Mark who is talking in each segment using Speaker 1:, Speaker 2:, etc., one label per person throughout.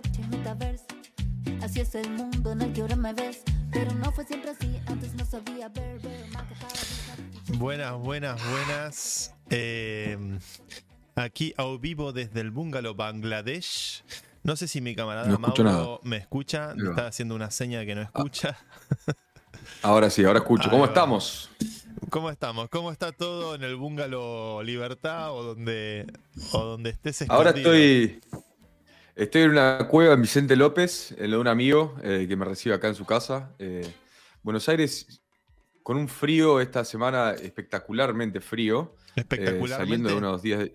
Speaker 1: blockchain, metaverse. Así es el mundo en el que ahora me ves. Pero no fue siempre así, antes no sabía ver, ver más que para buscar.
Speaker 2: Buenas, buenas, buenas. Eh, aquí a vivo desde el bungalow Bangladesh. No sé si mi camarada
Speaker 3: No
Speaker 2: Mauro me escucha.
Speaker 3: Va.
Speaker 2: Está haciendo una seña de que no escucha.
Speaker 3: Ahora sí, ahora escucho.
Speaker 2: Ahí
Speaker 3: ¿Cómo
Speaker 2: va.
Speaker 3: estamos?
Speaker 2: ¿Cómo estamos? ¿Cómo está todo en el bungalow Libertad o donde, o donde estés escondido?
Speaker 3: Ahora estoy. Estoy en una cueva en Vicente López, en lo de un amigo eh, que me recibe acá en su casa. Eh, Buenos Aires, con un frío esta semana espectacularmente frío. eh,
Speaker 2: Espectacularmente.
Speaker 3: saliendo de unos días. de-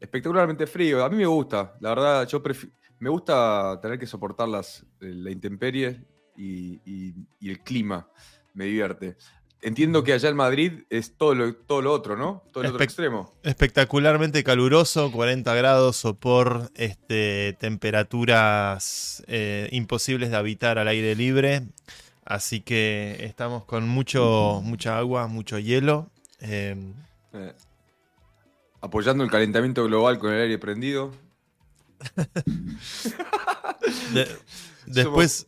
Speaker 3: Espectacularmente frío. A mí me gusta, la verdad, yo prefi- me gusta tener que soportar las, eh, la intemperie y, y- y el clima. Me divierte. Entiendo que allá en Madrid es todo lo, todo lo otro, ¿no? Todo el otro extremo.
Speaker 2: Espectacularmente caluroso, 40 grados, sopor, este, temperaturas eh, imposibles de habitar al aire libre. Así que estamos con mucho, mucha agua, mucho hielo. Eh,
Speaker 3: Eh, apoyando el calentamiento global con el aire prendido.
Speaker 2: de- después,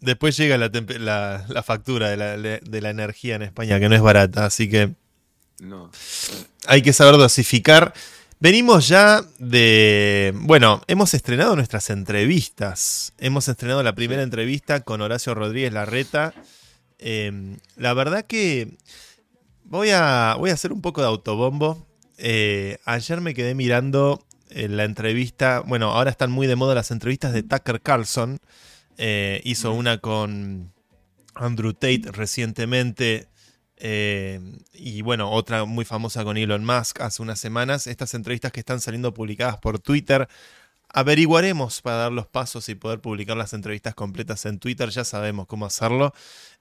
Speaker 2: después llega la, tempe- la- la factura de la, de la energía en España, que no es barata. Así que
Speaker 3: No.
Speaker 2: hay que saber dosificar. Venimos ya de. Bueno, hemos estrenado nuestras entrevistas. Hemos estrenado la primera entrevista con Horacio Rodríguez Larreta. Eh, la verdad que voy a, voy a hacer un poco de autobombo. Eh, ayer me quedé mirando eh, la entrevista. Bueno, ahora están muy de moda las entrevistas de Tucker Carlson. Eh, hizo una con Andrew Tate recientemente. Eh, y bueno, otra muy famosa con Elon Musk hace unas semanas. Estas entrevistas que están saliendo publicadas por Twitter. Averiguaremos para dar los pasos y poder publicar las entrevistas completas en Twitter. Ya sabemos cómo hacerlo.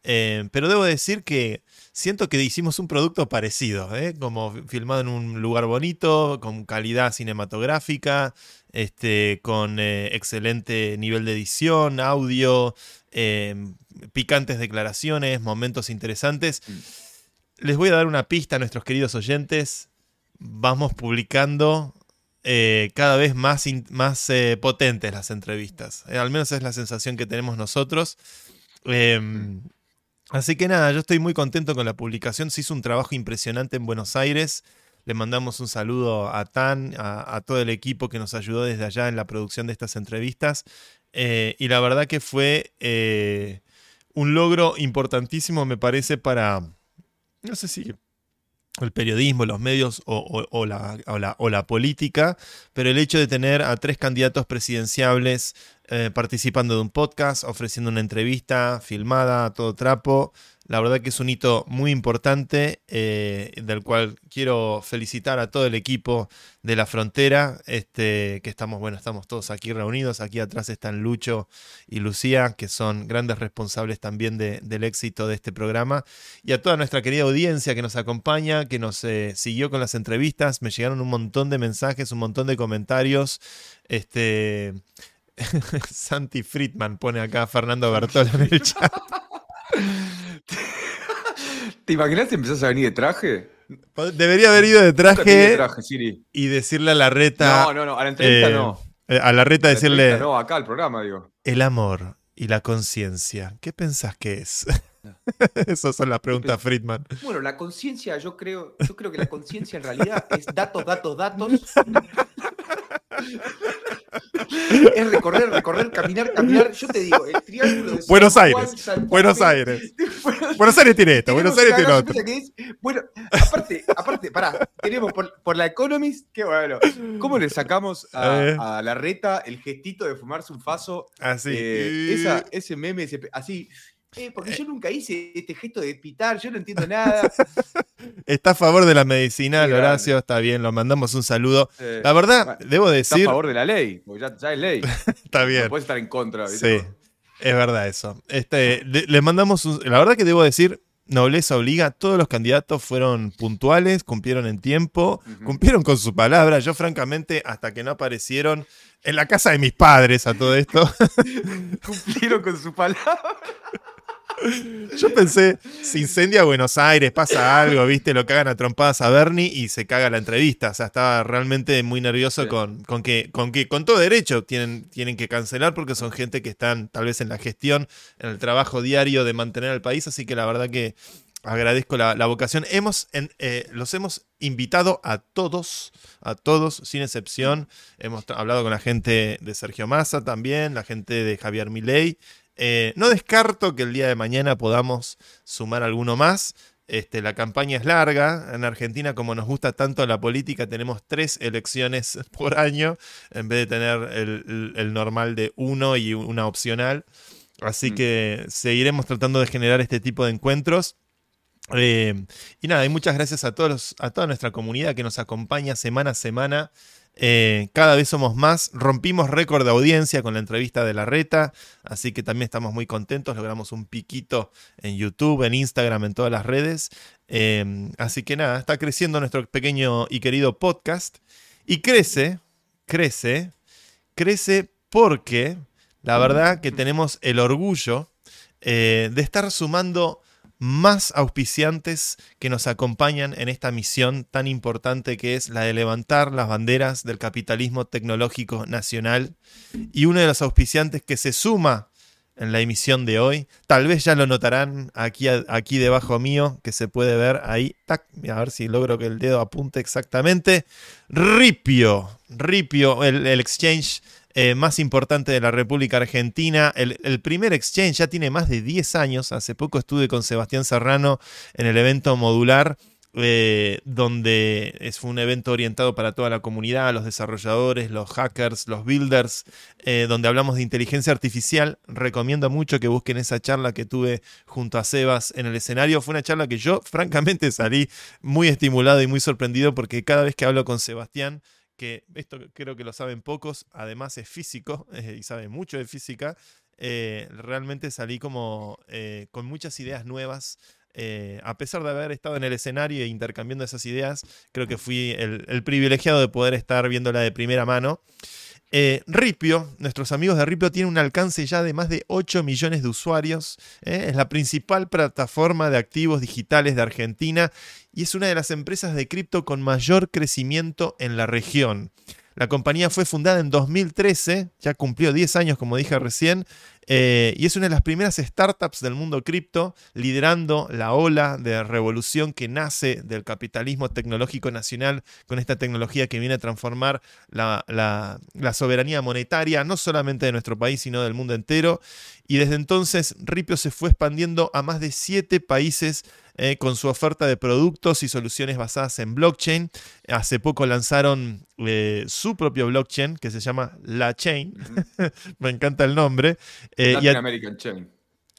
Speaker 2: Eh, pero debo decir que siento que hicimos un producto parecido, ¿eh? como filmado en un lugar bonito, con calidad cinematográfica, este, con eh, excelente nivel de edición, audio, eh, picantes declaraciones, momentos interesantes. Les voy a dar una pista a nuestros queridos oyentes. Vamos publicando eh, cada vez más, in- más eh, potentes las entrevistas. Eh, al menos es la sensación que tenemos nosotros. Em, así que nada, yo estoy muy contento con la publicación. Se hizo un trabajo impresionante en Buenos Aires. Le mandamos un saludo a Tan, a, a todo el equipo que nos ayudó desde allá en la producción de estas entrevistas. Y la verdad que fue un logro importantísimo, me parece, para, no sé si el periodismo, los medios o, o- o la, la- o la política, pero el hecho de tener a tres candidatos presidenciables eh, participando de un podcast, ofreciendo una entrevista filmada a todo trapo, la verdad que es un hito muy importante eh, del cual quiero felicitar a todo el equipo de la frontera, este, que estamos, bueno, estamos todos aquí reunidos, aquí atrás están Lucho y Lucía, que son grandes responsables también de- del éxito de este programa y a toda nuestra querida audiencia que nos acompaña, que nos eh, siguió con las entrevistas. Me llegaron un montón de mensajes, un montón de comentarios. Este. Santi Friedman pone acá a Fernando Bertola en el chat.
Speaker 3: ¿Te imaginas si empezás a venir de traje?
Speaker 2: Debería haber ido de
Speaker 3: vi de
Speaker 2: traje
Speaker 3: traje, Siri.
Speaker 2: y decirle a la reta.
Speaker 3: No, no, no, a la entrevista
Speaker 2: eh,
Speaker 3: no.
Speaker 2: eh, A la reta
Speaker 3: A la
Speaker 2: decirle
Speaker 3: entrevista no, acá al programa, digo.
Speaker 2: el amor y la conciencia. ¿Qué pensás que es? Esas son las preguntas Friedman.
Speaker 4: Bueno, la conciencia, yo creo, yo creo que la conciencia en realidad es datos, datos, datos. es recorrer, recorrer, caminar, caminar. Yo te digo, el triángulo de San
Speaker 2: Buenos
Speaker 4: Juan,
Speaker 2: Aires,
Speaker 4: Santa
Speaker 2: Buenos. Aires.
Speaker 4: Buenos-
Speaker 2: Aires tiene esto, Buenos Aires tiene otro.
Speaker 4: es- bueno, aparte, aparte, pará, tenemos por, por la Economist, qué bueno.
Speaker 3: ¿Cómo le sacamos a, a la reta el gestito de fumarse un faso?
Speaker 2: Así.
Speaker 3: Eh, esa- ese meme, ese así.
Speaker 4: Eh, porque yo nunca hice este gesto de pitar, yo no entiendo nada.
Speaker 2: Está a favor de la medicinal,
Speaker 3: Qué grande.
Speaker 2: Horacio, está bien, lo mandamos un saludo.
Speaker 3: eh,
Speaker 2: La verdad,
Speaker 3: bueno,
Speaker 2: debo
Speaker 3: está a
Speaker 2: decir,
Speaker 3: favor de la ley, porque ya, ya es ley.
Speaker 2: está bien.
Speaker 3: No puedes estar en contra. ¿viste?
Speaker 2: Sí, es verdad eso. Este, le, le mandamos un- la verdad que debo decir, nobleza obliga, todos los candidatos fueron puntuales, cumplieron en tiempo, cumplieron con su palabra. Yo francamente, hasta que no aparecieron en la casa de mis padres a todo esto,
Speaker 3: Cumplieron con su palabra.
Speaker 2: Yo pensé, se incendia Buenos Aires, pasa algo, viste, lo cagan a trompadas a Bernie y se caga la entrevista. O sea, estaba realmente muy nervioso
Speaker 3: Sí.
Speaker 2: con, con que, con que, con todo derecho tienen, tienen que cancelar porque son gente que están tal vez en la gestión, en el trabajo diario de mantener al país. Así que la verdad que agradezco la, la vocación. Hemos, en- eh, los hemos invitado a todos, a todos, sin excepción. Hemos hablado con la gente de Sergio Massa también, la gente de Javier Milei. Eh, no descarto que el día de mañana podamos sumar alguno más. Este, la campaña es larga. En Argentina, como nos gusta tanto la política, tenemos tres elecciones por año, en vez de tener el, el- el normal de uno y una opcional. Así
Speaker 3: Mm.
Speaker 2: que seguiremos tratando de generar este tipo de encuentros. Eh, y nada, y muchas gracias a todos a toda nuestra comunidad que nos acompaña semana a semana. Eh, cada vez somos más. Rompimos récord de audiencia con la entrevista de la reta, así que también estamos muy contentos. Logramos un piquito en YouTube, en Instagram, en todas las redes. Eh, así que nada, está creciendo nuestro pequeño y querido podcast. Y crece, crece, crece porque la verdad que tenemos el orgullo eh, de estar sumando más auspiciantes que nos acompañan en esta misión tan importante que es la de levantar las banderas del capitalismo tecnológico nacional. Y uno de los auspiciantes que se suma en la emisión de hoy, tal vez ya lo notarán aquí, aquí debajo mío, que se puede ver ahí, a ver si logro que el dedo apunte exactamente, Ripio, Ripio, el, el exchange eh, más importante de la República Argentina. El, primer exchange ya tiene más de 10 años. Hace poco estuve con Sebastián Serrano en el evento modular. Eh, donde es un evento orientado para toda la comunidad, los desarrolladores, los hackers, los builders, eh, donde hablamos de inteligencia artificial. Recomiendo mucho que busquen esa charla que tuve junto a Sebas en el escenario. Fue una charla que yo francamente salí muy estimulado y muy sorprendido porque cada vez que hablo con Sebastián que esto creo que lo saben pocos, además es físico eh, y sabe mucho de física, eh, realmente salí como eh, con muchas ideas nuevas. a pesar de haber estado en el escenario e intercambiando esas ideas, creo que fui el, el privilegiado de poder estar viéndola de primera mano. Eh, Ripio, nuestros amigos de Ripio tienen un alcance ya de más de 8 millones de usuarios. ¿eh? Es la principal plataforma de activos digitales de Argentina y es una de las empresas de cripto con mayor crecimiento en la región. La compañía fue fundada en 2013, ya cumplió 10 años como dije recién, eh, y es una de las primeras startups del mundo cripto, liderando la ola de revolución que nace del capitalismo tecnológico nacional con esta tecnología que viene a transformar la, la, la soberanía monetaria, no solamente de nuestro país, sino del mundo entero. Y desde entonces Ripio se fue expandiendo a más de 7 países eh, con su oferta de productos y soluciones basadas en blockchain. Hace poco lanzaron eh, su propio blockchain que se llama La Chain. Me encanta el nombre.
Speaker 3: Eh, Latin American Chain.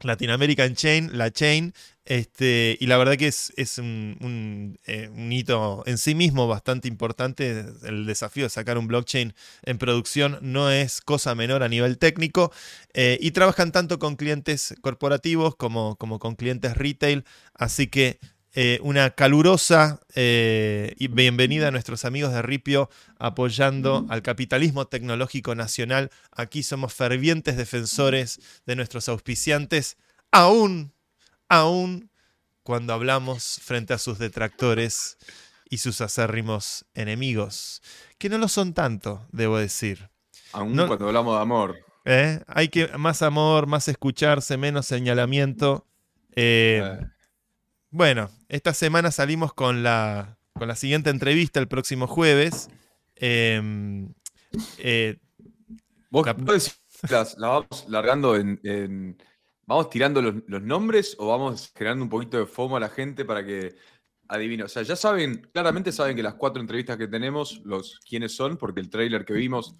Speaker 2: Latin American Chain, la Chain, este, y la verdad que es, es un, un, eh, un, hito en sí mismo bastante importante. El desafío de sacar un blockchain en producción no es cosa menor a nivel técnico, eh, y trabajan tanto con clientes corporativos como, como con clientes retail, así que eh, una calurosa eh, y bienvenida a nuestros amigos de Ripio apoyando al capitalismo tecnológico nacional. Aquí somos fervientes defensores de nuestros auspiciantes, aún, aún cuando hablamos frente a sus detractores y sus acérrimos enemigos, que no lo son tanto, debo decir.
Speaker 3: Aún no, cuando hablamos de amor.
Speaker 2: ¿eh? Hay que más amor, más escucharse, menos señalamiento. Eh, eh. Bueno, esta semana salimos con la, con la siguiente entrevista el próximo jueves. Eh,
Speaker 3: eh, ¿Vos, la, las, la vamos largando en, en ¿Vamos tirando los, los, nombres o vamos generando un poquito de FOMO a la gente para que adivine? O sea, ya saben, claramente saben que las cuatro entrevistas que tenemos, los quiénes son, porque el trailer que vimos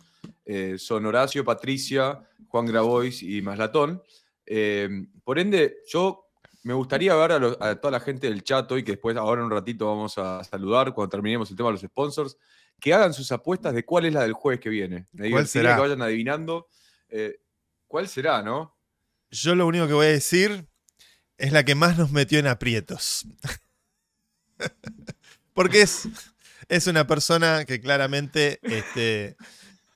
Speaker 3: eh, son Horacio, Patricia, Juan Grabois y Maslatón. Eh, por ende, yo me gustaría ver a, lo, a, toda la gente del chat hoy, que después, ahora en un ratito, vamos a saludar cuando terminemos el tema de los sponsors, que hagan sus apuestas de cuál es la del jueves que viene. Me
Speaker 2: ¿Cuál será?
Speaker 3: Que vayan adivinando. Eh, ¿Cuál será, no?
Speaker 2: Yo lo único que voy a decir es la que más nos metió en aprietos. Porque es, es una persona que claramente este,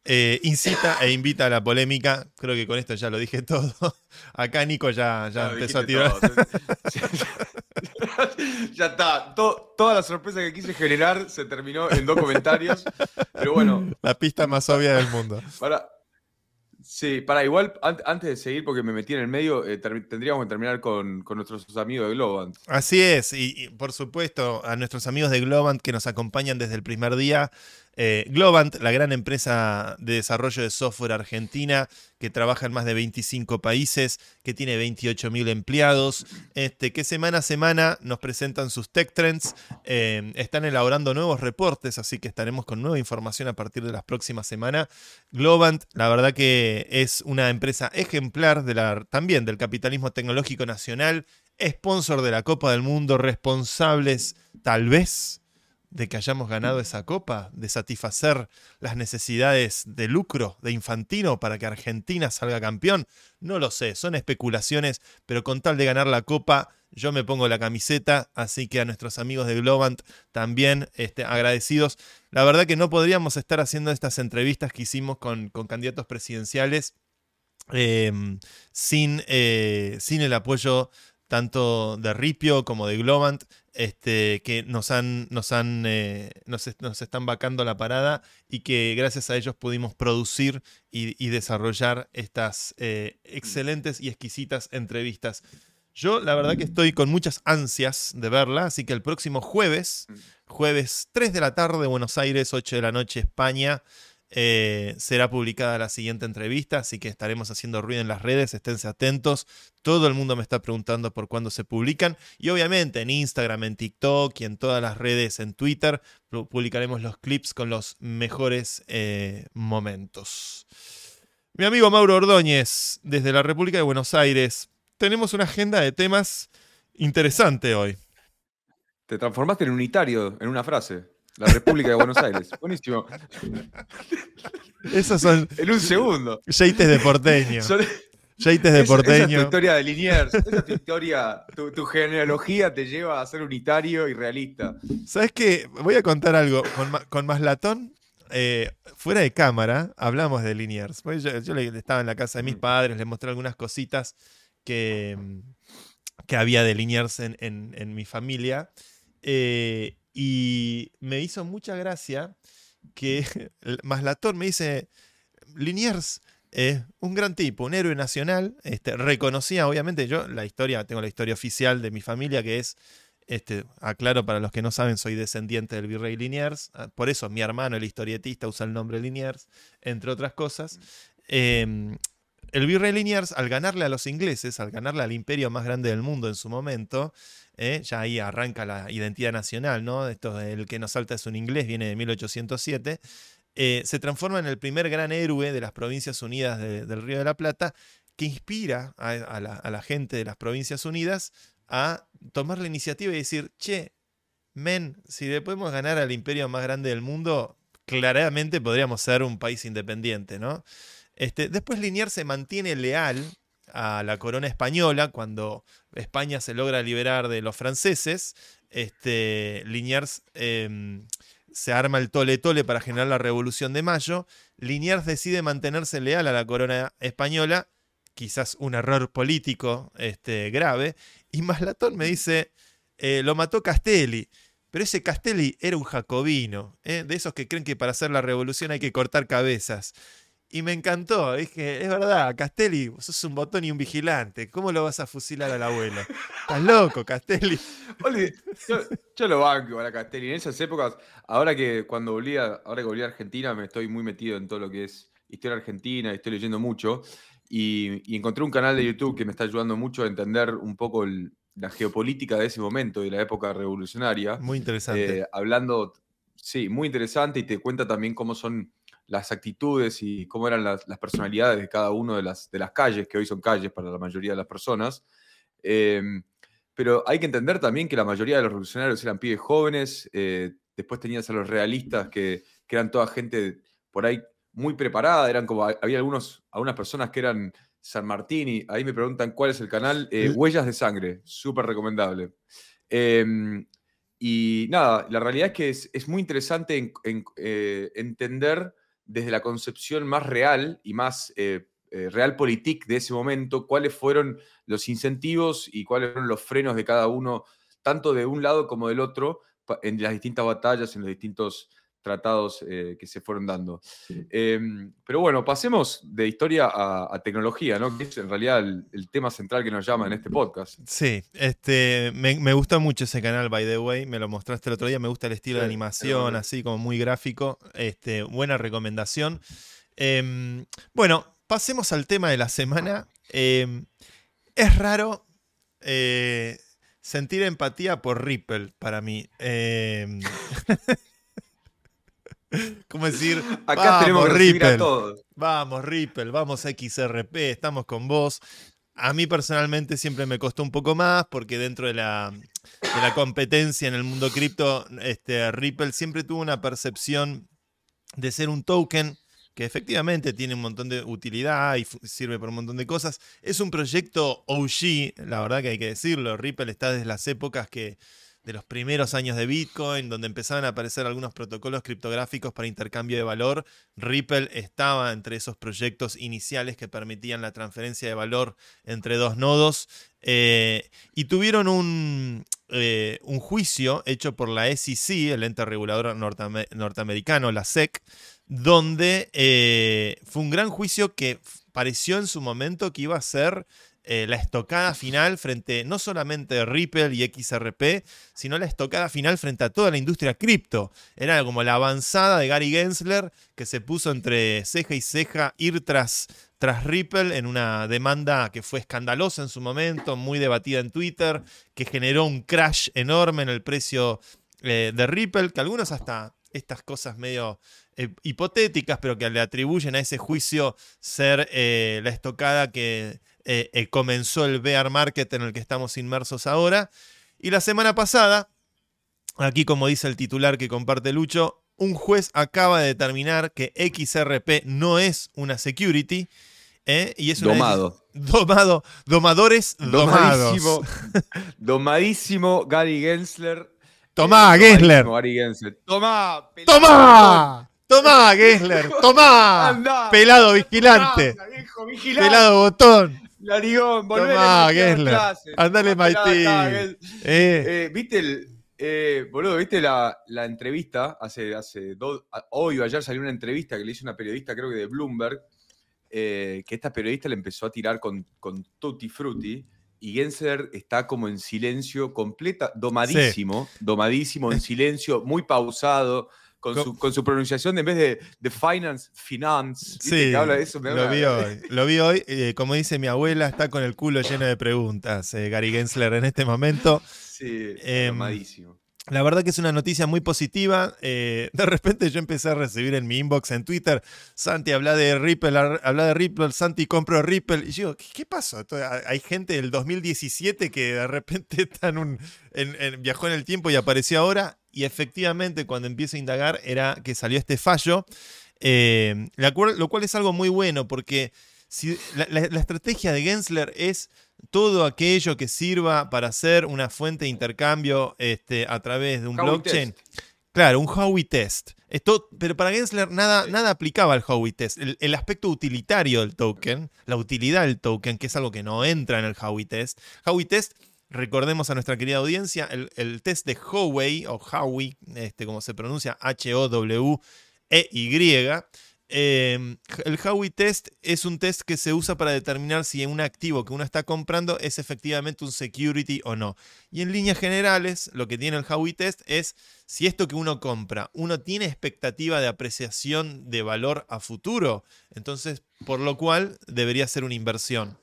Speaker 2: eh, incita e invita a la polémica. Creo que con esto ya lo dije todo. Acá Nico ya, ya empezó a tirar.
Speaker 3: todo. ya está. To- toda la sorpresa que quise generar se terminó en dos comentarios. Pero bueno,
Speaker 2: La pista más obvia del mundo.
Speaker 3: para. Sí, para igual, an- antes de seguir, porque me metí en el medio, eh, tendríamos que terminar con, con nuestros amigos de Globant.
Speaker 2: Así es, y, y por supuesto a nuestros amigos de Globant que nos acompañan desde el primer día. Eh, Globant, la gran empresa de desarrollo de software argentina que trabaja en más de 25 países, que tiene 28.000 empleados, este, que semana a semana nos presentan sus tech trends, eh, están elaborando nuevos reportes, así que estaremos con nueva información a partir de las próximas semanas. Globant, la verdad que es una empresa ejemplar también del capitalismo tecnológico nacional, sponsor de la Copa del Mundo, responsables tal vez de que hayamos ganado esa copa, de satisfacer las necesidades de lucro de Infantino para que Argentina salga campeón. No lo sé, son especulaciones, pero con tal de ganar la copa, yo me pongo la camiseta, así que a nuestros amigos de Globant también este, agradecidos. La verdad que no podríamos estar haciendo estas entrevistas que hicimos con, con candidatos presidenciales eh, sin, eh, sin el apoyo tanto de Ripio como de Globant, este, que nos han, nos han, eh, nos, nos están vacando la parada y que gracias a ellos pudimos producir y, y desarrollar estas eh, excelentes y exquisitas entrevistas. Yo la verdad que estoy con muchas ansias de verla, así que el próximo jueves, jueves 3 de la tarde, Buenos Aires, 8 de la noche, España, eh, será publicada la siguiente entrevista, así que estaremos haciendo ruido en las redes, esténse atentos. Todo el mundo me está preguntando por cuándo se publican. Y obviamente en Instagram, en TikTok y en todas las redes, en Twitter, pu- publicaremos los clips con los mejores eh, momentos. Mi amigo Mauro Ordóñez, desde la República de Buenos Aires, tenemos una agenda de temas interesante hoy.
Speaker 3: Te transformaste en unitario en una frase. La República de Buenos Aires. Buenísimo.
Speaker 2: Esos son
Speaker 3: En un segundo.
Speaker 2: jeites de porteño.
Speaker 3: Son-
Speaker 2: de
Speaker 3: esa- Esa es tu
Speaker 2: porteño.
Speaker 3: historia de Liniers. Esa es tu historia. Tu, tu genealogía te lleva a ser unitario y realista.
Speaker 2: ¿Sabes qué? Voy a contar algo. Con, con Maslatón, eh, fuera de cámara, hablamos de Liniers. Pues Yo, yo le- estaba en la casa de mis
Speaker 3: Mm.
Speaker 2: padres, les mostré algunas cositas que, que había de Liniers en, en- en mi familia. Eh, y me hizo mucha gracia que el Maslatón me dice, Liniers, eh, un gran tipo, un héroe nacional, este, reconocía obviamente yo la historia, tengo la historia oficial de mi familia que es este, aclaro para los que no saben, soy descendiente del virrey Liniers. ah, Por eso mi hermano, el historietista, usa el nombre Liniers, entre otras cosas. Eh, el virrey Liniers, al ganarle a los ingleses, al ganarle al imperio más grande del mundo en su momento, eh, ya ahí arranca la identidad nacional, ¿no? Esto el que nos salta es un inglés, viene de 1807. eh, se transforma en el primer gran héroe de las Provincias Unidas de- del Río de la Plata, que inspira a, a la, a la gente de las Provincias Unidas a tomar la iniciativa y decir, che, men, si le podemos ganar al imperio más grande del mundo, claramente podríamos ser un país independiente, ¿no? Este, después Liniers se mantiene leal a la corona española cuando España se logra liberar de los franceses. Este, Liniers em, se arma el tole tole para generar la Revolución de Mayo. Liniers decide mantenerse leal a la corona española, quizás un error político este, grave. Y Maslatón me dice, eh, lo mató Castelli. Pero ese Castelli era un jacobino, ¿eh? de esos que creen que para hacer la revolución hay que cortar cabezas. Y me encantó, dije, es verdad, Castelli, vos sos un botón y un vigilante, ¿cómo lo vas a fusilar al abuelo? Estás loco, Castelli.
Speaker 3: Oli, yo, yo lo banco a la Castelli. En esas épocas, ahora que cuando volví a, ahora que volví a Argentina, me estoy muy metido en todo lo que es historia argentina, estoy leyendo mucho. Y, y encontré un canal de YouTube que me está ayudando mucho a entender un poco el- la geopolítica de ese momento, de la época revolucionaria.
Speaker 2: Muy interesante.
Speaker 3: Eh, hablando, sí, muy interesante y te cuenta también cómo son las actitudes y cómo eran las, las personalidades de cada uno de las, de las calles, que hoy son calles para la mayoría de las personas. Eh, pero hay que entender también que la mayoría de los revolucionarios eran pibes jóvenes, eh, después tenías a los realistas que, que eran toda gente por ahí muy preparada, eran como, había algunos, algunas personas que eran San Martín y ahí me preguntan cuál es el canal, eh,
Speaker 2: El-
Speaker 3: Huellas de Sangre, súper recomendable. Em, y nada, la realidad es que es, es muy interesante en- en- eh, entender desde la concepción más real y más eh, eh, realpolitik de ese momento, cuáles fueron los incentivos y cuáles fueron los frenos de cada uno, tanto de un lado como del otro, en las distintas batallas, en los distintos tratados eh, que se fueron dando. Em, pero bueno, pasemos de historia a, a tecnología, ¿no? Que es en realidad el, el tema central que nos llama en este podcast.
Speaker 2: Sí, este, me, me gusta mucho ese canal, by the way. Me lo mostraste el otro día. Me gusta el estilo de animación, así como muy gráfico. Este, buena recomendación. Em, bueno, pasemos al tema de la semana. Em, es raro eh, sentir empatía por Ripple para mí. ¿Cómo decir?
Speaker 3: Acá
Speaker 2: "Vamos,
Speaker 3: tenemos que
Speaker 2: Ripple"?
Speaker 3: a todos.
Speaker 2: Vamos, Ripple, vamos XRP, estamos con vos. A mí personalmente siempre me costó un poco más porque dentro de la, de la competencia en el mundo cripto, este, Ripple siempre tuvo una percepción de ser un token que efectivamente tiene un montón de utilidad y sirve para un montón de cosas. Es un proyecto OG, la verdad que hay que decirlo. Ripple está desde las épocas que de los primeros años de Bitcoin, donde empezaban a aparecer algunos protocolos criptográficos para intercambio de valor. Ripple estaba entre esos proyectos iniciales que permitían la transferencia de valor entre dos nodos. eh, y tuvieron un, eh, un juicio hecho por la SEC, el ente regulador norteame- norteamericano, la SEC, donde eh, fue un gran juicio que pareció en su momento que iba a ser eh, la estocada final frente no solamente Ripple y XRP, sino la estocada final frente a toda la industria cripto. Era como la avanzada de Gary Gensler que se puso entre ceja y ceja ir tras, tras Ripple en una demanda que fue escandalosa en su momento, muy debatida en Twitter, que generó un crash enorme en el precio eh, de Ripple, que algunos hasta estas cosas medio eh, hipotéticas, pero que le atribuyen a ese juicio ser la estocada que eh, eh, comenzó el bear market en el que estamos inmersos ahora. Y la semana pasada, aquí como dice el titular que comparte Lucho, un juez acaba de determinar que XRP no es una security. ¿eh? Y es una
Speaker 3: Domado.
Speaker 2: Domado. Domadores domados.
Speaker 3: Domadísimo. Domadísimo Gary Gensler.
Speaker 2: Tomá,
Speaker 3: Eh,
Speaker 2: Gensler.
Speaker 3: Gary Gensler. Tomá, pelado.
Speaker 2: ¡Tomá! ¡Tomá, Gessler! ¡Tomá!
Speaker 3: Andá.
Speaker 2: Pelado vigilante.
Speaker 3: Viejo, vigilante.
Speaker 2: Pelado botón.
Speaker 3: Narigón, volvé
Speaker 2: Tomá,
Speaker 3: a
Speaker 2: Gessler.
Speaker 3: clase.
Speaker 2: Andale, Maití. Eh,
Speaker 3: Eh, ¿Viste el. eh, boludo, ¿viste la, la entrevista? Hace, hace dos. Hoy o ayer salió una entrevista que le hizo una periodista, creo que de Bloomberg. eh, que esta periodista le empezó a tirar con, con Tutti Frutti. Y Gensler está como en silencio, completa, domadísimo, domadísimo, en silencio, muy pausado, con,
Speaker 2: Co-
Speaker 3: su, con su pronunciación en vez de, de finance, finance.
Speaker 2: sí,
Speaker 3: que habla de eso, me
Speaker 2: lo vi hoy. Lo vi hoy. eh, como dice mi abuela, está con el culo lleno de preguntas, eh, Gary Gensler, en este momento.
Speaker 3: Sí,
Speaker 2: Em,
Speaker 3: domadísimo.
Speaker 2: La verdad que es una noticia muy positiva. eh, de repente yo empecé a recibir en mi inbox en Twitter, Santi, habla de Ripple, habla de Ripple, Santi, compro Ripple. Y yo, digo, ¿qué, qué pasó? Hay gente del 2017 que de repente está en un, en- en- viajó en el tiempo y apareció ahora. Y efectivamente, cuando empiezo a indagar, era que salió este fallo. eh, la cual- lo cual es algo muy bueno porque si, la, la- la estrategia de Gensler es todo aquello que sirva para hacer una fuente de intercambio este, a través de un blockchain.
Speaker 3: test.
Speaker 2: Claro, un Howey test. Esto, pero para Gensler nada, nada aplicaba al Howey test. El, el aspecto utilitario del token, la utilidad del token, que es algo que no entra en el Howey test. Howey test, recordemos a nuestra querida audiencia, el, test de Howey, o Howey, este, como se pronuncia, H-O-W-E-Y. eh, el Howey test es un test que se usa para determinar si un activo que uno está comprando es efectivamente un security o no. Y en líneas generales, lo que tiene el Howey test es si esto que uno compra, uno tiene expectativa de apreciación de valor a futuro, entonces por lo cual debería ser una inversión.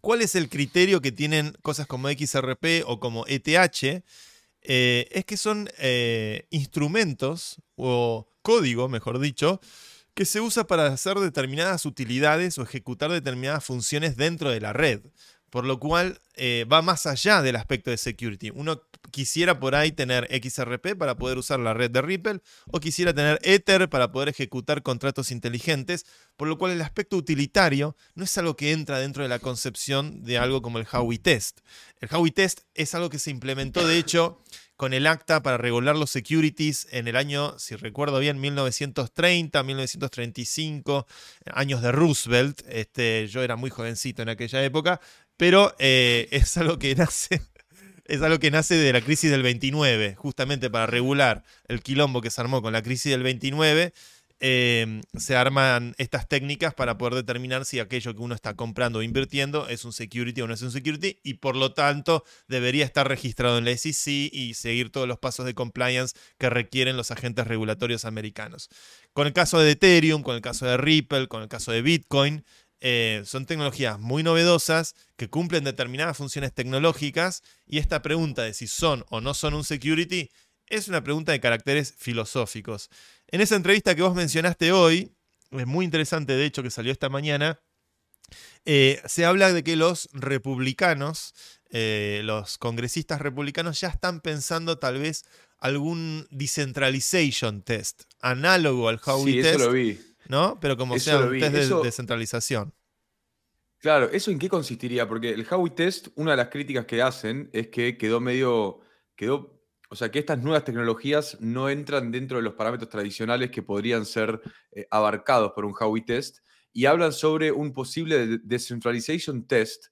Speaker 2: ¿Cuál es el criterio que tienen cosas como XRP o como ETH? Eh, es que son eh, instrumentos o código, mejor dicho, que se usa para hacer determinadas utilidades o ejecutar determinadas funciones dentro de la red. Por lo cual eh, va más allá del aspecto de security. Uno quisiera por ahí tener XRP para poder usar la red de Ripple o quisiera tener Ether para poder ejecutar contratos inteligentes, por lo cual el aspecto utilitario no es algo que entra dentro de la concepción de algo como el Howey Test. El Howey Test es algo que se implementó de hecho con el acta para regular los securities en el año, si recuerdo bien, 1930, 1935, años de Roosevelt. Este, yo era muy jovencito en aquella época, pero eh, es algo que nace es algo que nace de la crisis del 29, justamente para regular el quilombo que se armó con la crisis del 29. eh, se arman estas técnicas para poder determinar si aquello que uno está comprando o invirtiendo es un security o no es un security y por lo tanto debería estar registrado en la SEC y seguir todos los pasos de compliance que requieren los agentes regulatorios americanos. Con el caso de Ethereum, con el caso de Ripple, con el caso de Bitcoin, eh, son tecnologías muy novedosas que cumplen determinadas funciones tecnológicas y esta pregunta de si son o no son un security es una pregunta de caracteres filosóficos. En esa entrevista que vos mencionaste hoy, es muy interesante de hecho que salió esta mañana, eh, se habla de que los republicanos, eh, los congresistas republicanos ya están pensando tal vez algún decentralization test, análogo al Howey
Speaker 3: Sí, eso lo vi.
Speaker 2: ¿No? Pero como
Speaker 3: Eso
Speaker 2: sea un test de descentralización.
Speaker 3: Claro, ¿eso en qué consistiría? Porque el Howey Test, una de las críticas que hacen es que quedó medio, quedó, o sea, que estas nuevas tecnologías no entran dentro de los parámetros tradicionales que podrían ser eh, abarcados por un Howey Test y hablan sobre un posible de- decentralization test,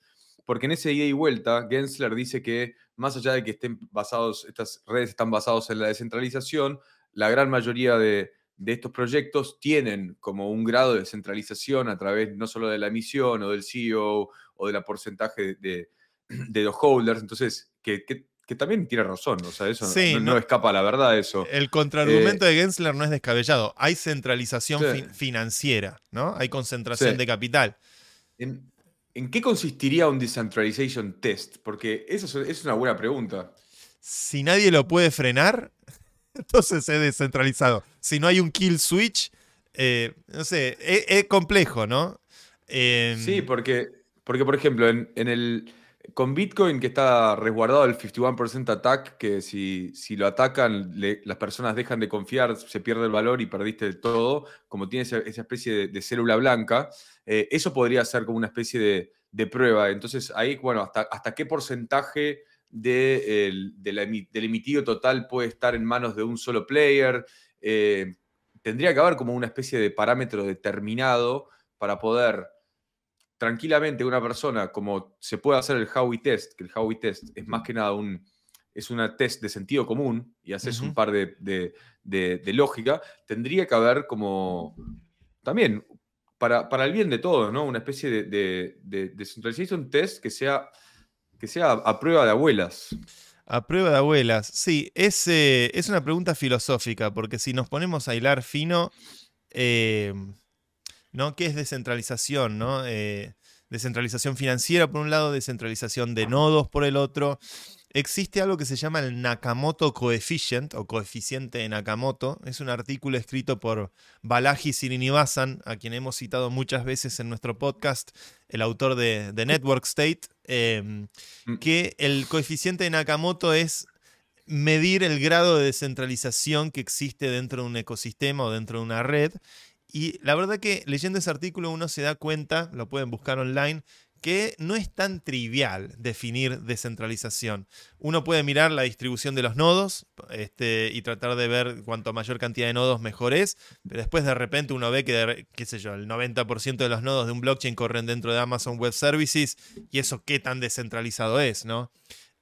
Speaker 3: porque en ese ida y vuelta, Gensler dice que más allá de que estén basados, estas redes están basadas en la descentralización, la gran mayoría de, de estos proyectos tienen como un grado de descentralización a través no solo de la emisión o del CEO o de la porcentaje de, los holders, entonces, que, que- que también tiene razón, o sea, eso no-
Speaker 2: Sí,
Speaker 3: no,
Speaker 2: no-
Speaker 3: no escapa a la verdad eso.
Speaker 2: El contraargumento de Gensler no es descabellado. Hay centralización
Speaker 3: Sí.
Speaker 2: fin- financiera, ¿no? Hay concentración
Speaker 3: Sí.
Speaker 2: de capital.
Speaker 3: ¿En, en qué consistiría un decentralization test? Porque esa es, es una buena pregunta.
Speaker 2: Si nadie lo puede frenar, entonces es descentralizado. Si no hay un kill switch, eh, no sé, es, es complejo, ¿no? Eh,
Speaker 3: Sí, porque, porque por ejemplo, en, el, con Bitcoin que está resguardado el 51% attack, que si, si lo atacan, las personas dejan de confiar, se pierde el valor y perdiste todo, como tiene esa, especie de, célula blanca, eh, eso podría ser como una especie de, de prueba. Entonces ahí, bueno, hasta, hasta qué porcentaje de, del emitido total puede estar en manos de un solo player. Eh, tendría que haber como una especie de parámetro determinado para poder tranquilamente una persona, como se puede hacer el Howey test, que el Howey test es más que nada un, es una test de sentido común y haces un par de, de- de- de lógica, tendría que haber como también para, para el bien de todos, ¿no? Una especie de, de, de decentralization test que sea, que sea a prueba de abuelas.
Speaker 2: A prueba de abuelas. Sí, es, es una pregunta filosófica, porque si nos ponemos a hilar fino, eh, ¿no? ¿Qué es descentralización? ¿no? Eh, descentralización financiera por un lado, descentralización de nodos por el otro. Existe algo que se llama el Nakamoto Coefficient o coeficiente de Nakamoto. Es un artículo escrito por Balaji Srinivasan, a quien hemos citado muchas veces en nuestro podcast, el autor de, de Network State, eh,
Speaker 3: Mm.
Speaker 2: que el coeficiente de Nakamoto es medir el grado de descentralización que existe dentro de un ecosistema o dentro de una red. Y la verdad que leyendo ese artículo uno se da cuenta, lo pueden buscar online, que no es tan trivial definir descentralización. Uno puede mirar la distribución de los nodos este, y tratar de ver cuanto mayor cantidad de nodos mejor es, pero después de repente uno ve que, qué sé yo, el 90% de los nodos de un blockchain corren dentro de Amazon Web Services y eso qué tan descentralizado es, ¿no?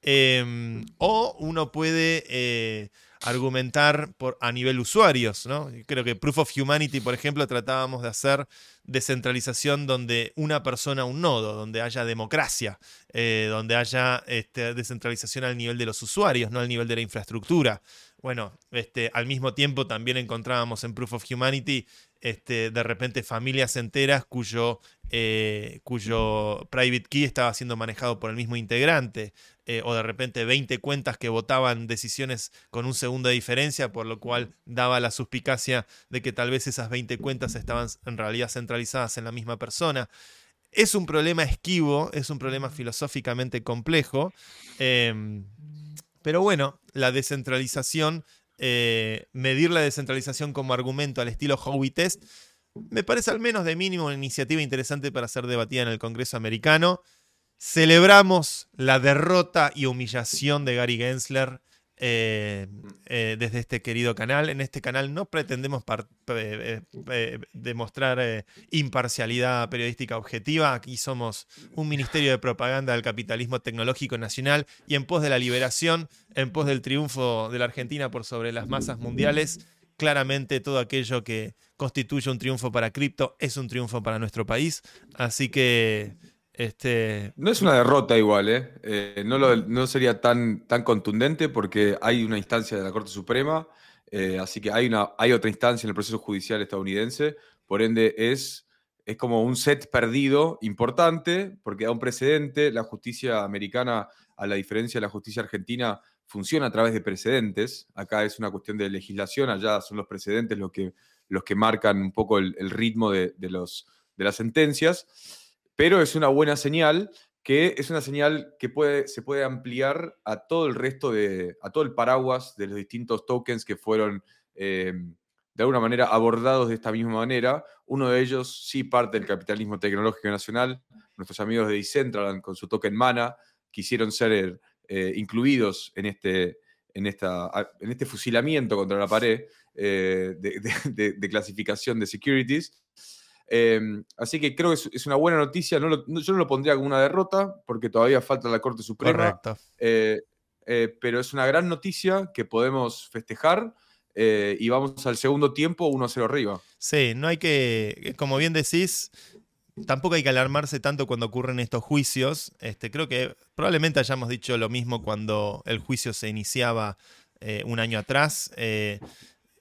Speaker 2: Em, o uno puede eh, argumentar por, a nivel usuarios, ¿no? Creo que Proof of Humanity, por ejemplo, tratábamos de hacer descentralización donde una persona, un nodo, donde haya democracia, eh, donde haya este, descentralización al nivel de los usuarios, no al nivel de la infraestructura. Bueno, este, al mismo tiempo también encontrábamos en Proof of Humanity este, de repente familias enteras cuyo, eh, cuyo private key estaba siendo manejado por el mismo integrante, eh, o de repente 20 cuentas que votaban decisiones con un segundo de diferencia, por lo cual daba la suspicacia de que tal vez esas 20 cuentas estaban en realidad centralizadas en la misma persona. Es un problema esquivo, es un problema filosóficamente complejo, em, pero bueno, la descentralización, eh, medir la descentralización como argumento al estilo Howey Test, me parece al menos de mínimo una iniciativa interesante para ser debatida en el Congreso americano. Celebramos la derrota y humillación de Gary Gensler eh, eh, desde este querido canal. En este canal no pretendemos eh, demostrar imparcialidad periodística objetiva. Aquí somos un ministerio de propaganda del capitalismo tecnológico nacional y en pos de la liberación, en pos del triunfo de la Argentina por sobre las masas mundiales. Claramente todo aquello que constituye un triunfo para cripto es un triunfo para nuestro país. Así que, este,
Speaker 3: No es una derrota igual, ¿eh? Eh, no, lo- no sería tan, tan contundente porque hay una instancia de la Corte Suprema, eh, así que hay, una, hay otra instancia en el proceso judicial estadounidense, por ende es, es como un set perdido importante porque da un precedente, la justicia americana, a la diferencia de la justicia argentina, funciona a través de precedentes, acá es una cuestión de legislación, allá son los precedentes los que, los que marcan un poco el, ritmo de, de los, de las sentencias pero es una buena señal que es una señal que puede, se puede ampliar a todo el resto de, a todo el paraguas de los distintos tokens que fueron eh, de alguna manera abordados de esta misma manera. Uno de ellos sí parte del capitalismo tecnológico nacional. Nuestros amigos de Decentraland con su token Mana quisieron ser eh, incluidos en este, en, esta, en este fusilamiento contra la pared eh, de, de- de- de clasificación de securities. Eh, así que creo que es, es una buena noticia. No lo- no- yo no lo pondría como una derrota, porque todavía falta la Corte Suprema.
Speaker 2: correcto.
Speaker 3: eh, eh, pero es una gran noticia que podemos festejar eh, y vamos al segundo tiempo 1-0 arriba.
Speaker 2: Sí, no hay que, como bien decís, tampoco hay que alarmarse tanto cuando ocurren estos juicios. Este, creo que probablemente hayamos dicho lo mismo cuando el juicio se iniciaba eh, un año atrás. Eh,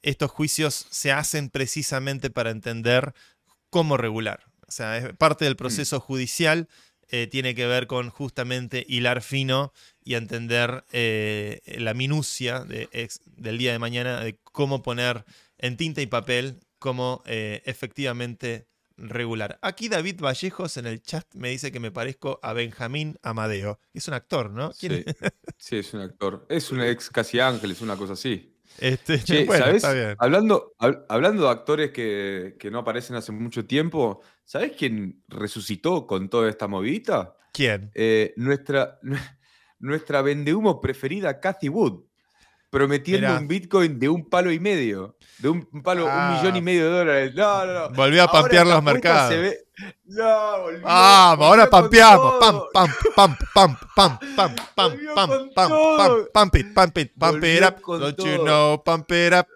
Speaker 2: estos juicios se hacen precisamente para entender cómo regular. O sea, es parte del proceso judicial eh, tiene que ver con justamente hilar fino y entender eh, la minucia de ex- del día de mañana de cómo poner en tinta y papel cómo eh, efectivamente regular. Aquí David Vallejos en el chat me dice que me parezco a Benjamín Amadeo. Es un actor, ¿no? ¿Quién
Speaker 3: Sí, sí, es un actor. Es un ex casi ángeles, una cosa así.
Speaker 2: Este,
Speaker 3: Che,
Speaker 2: bueno,
Speaker 3: ¿sabés?
Speaker 2: está bien.
Speaker 3: Hablando, hab- hablando de actores que, que no aparecen hace mucho tiempo, ¿sabés quién resucitó con toda esta movidita?
Speaker 2: ¿Quién?
Speaker 3: Eh, nuestra, nuestra vendehumo preferida, Cathy Wood, prometiendo
Speaker 2: Mirá.
Speaker 3: un Bitcoin de un palo y medio, de un, palo,
Speaker 2: Ah.
Speaker 3: un millón y medio de dólares. No, no, no.
Speaker 2: Volvió a pampear los mercados.
Speaker 3: ve- No, volvió,
Speaker 2: Ah,
Speaker 3: volvió
Speaker 2: ahora pampeamos. Pam, pam, pam, pam, pam, pam, pam, pam, pam, pam, pump it, pump it, pump it up. Don't you
Speaker 3: todo.
Speaker 2: know, pump it up.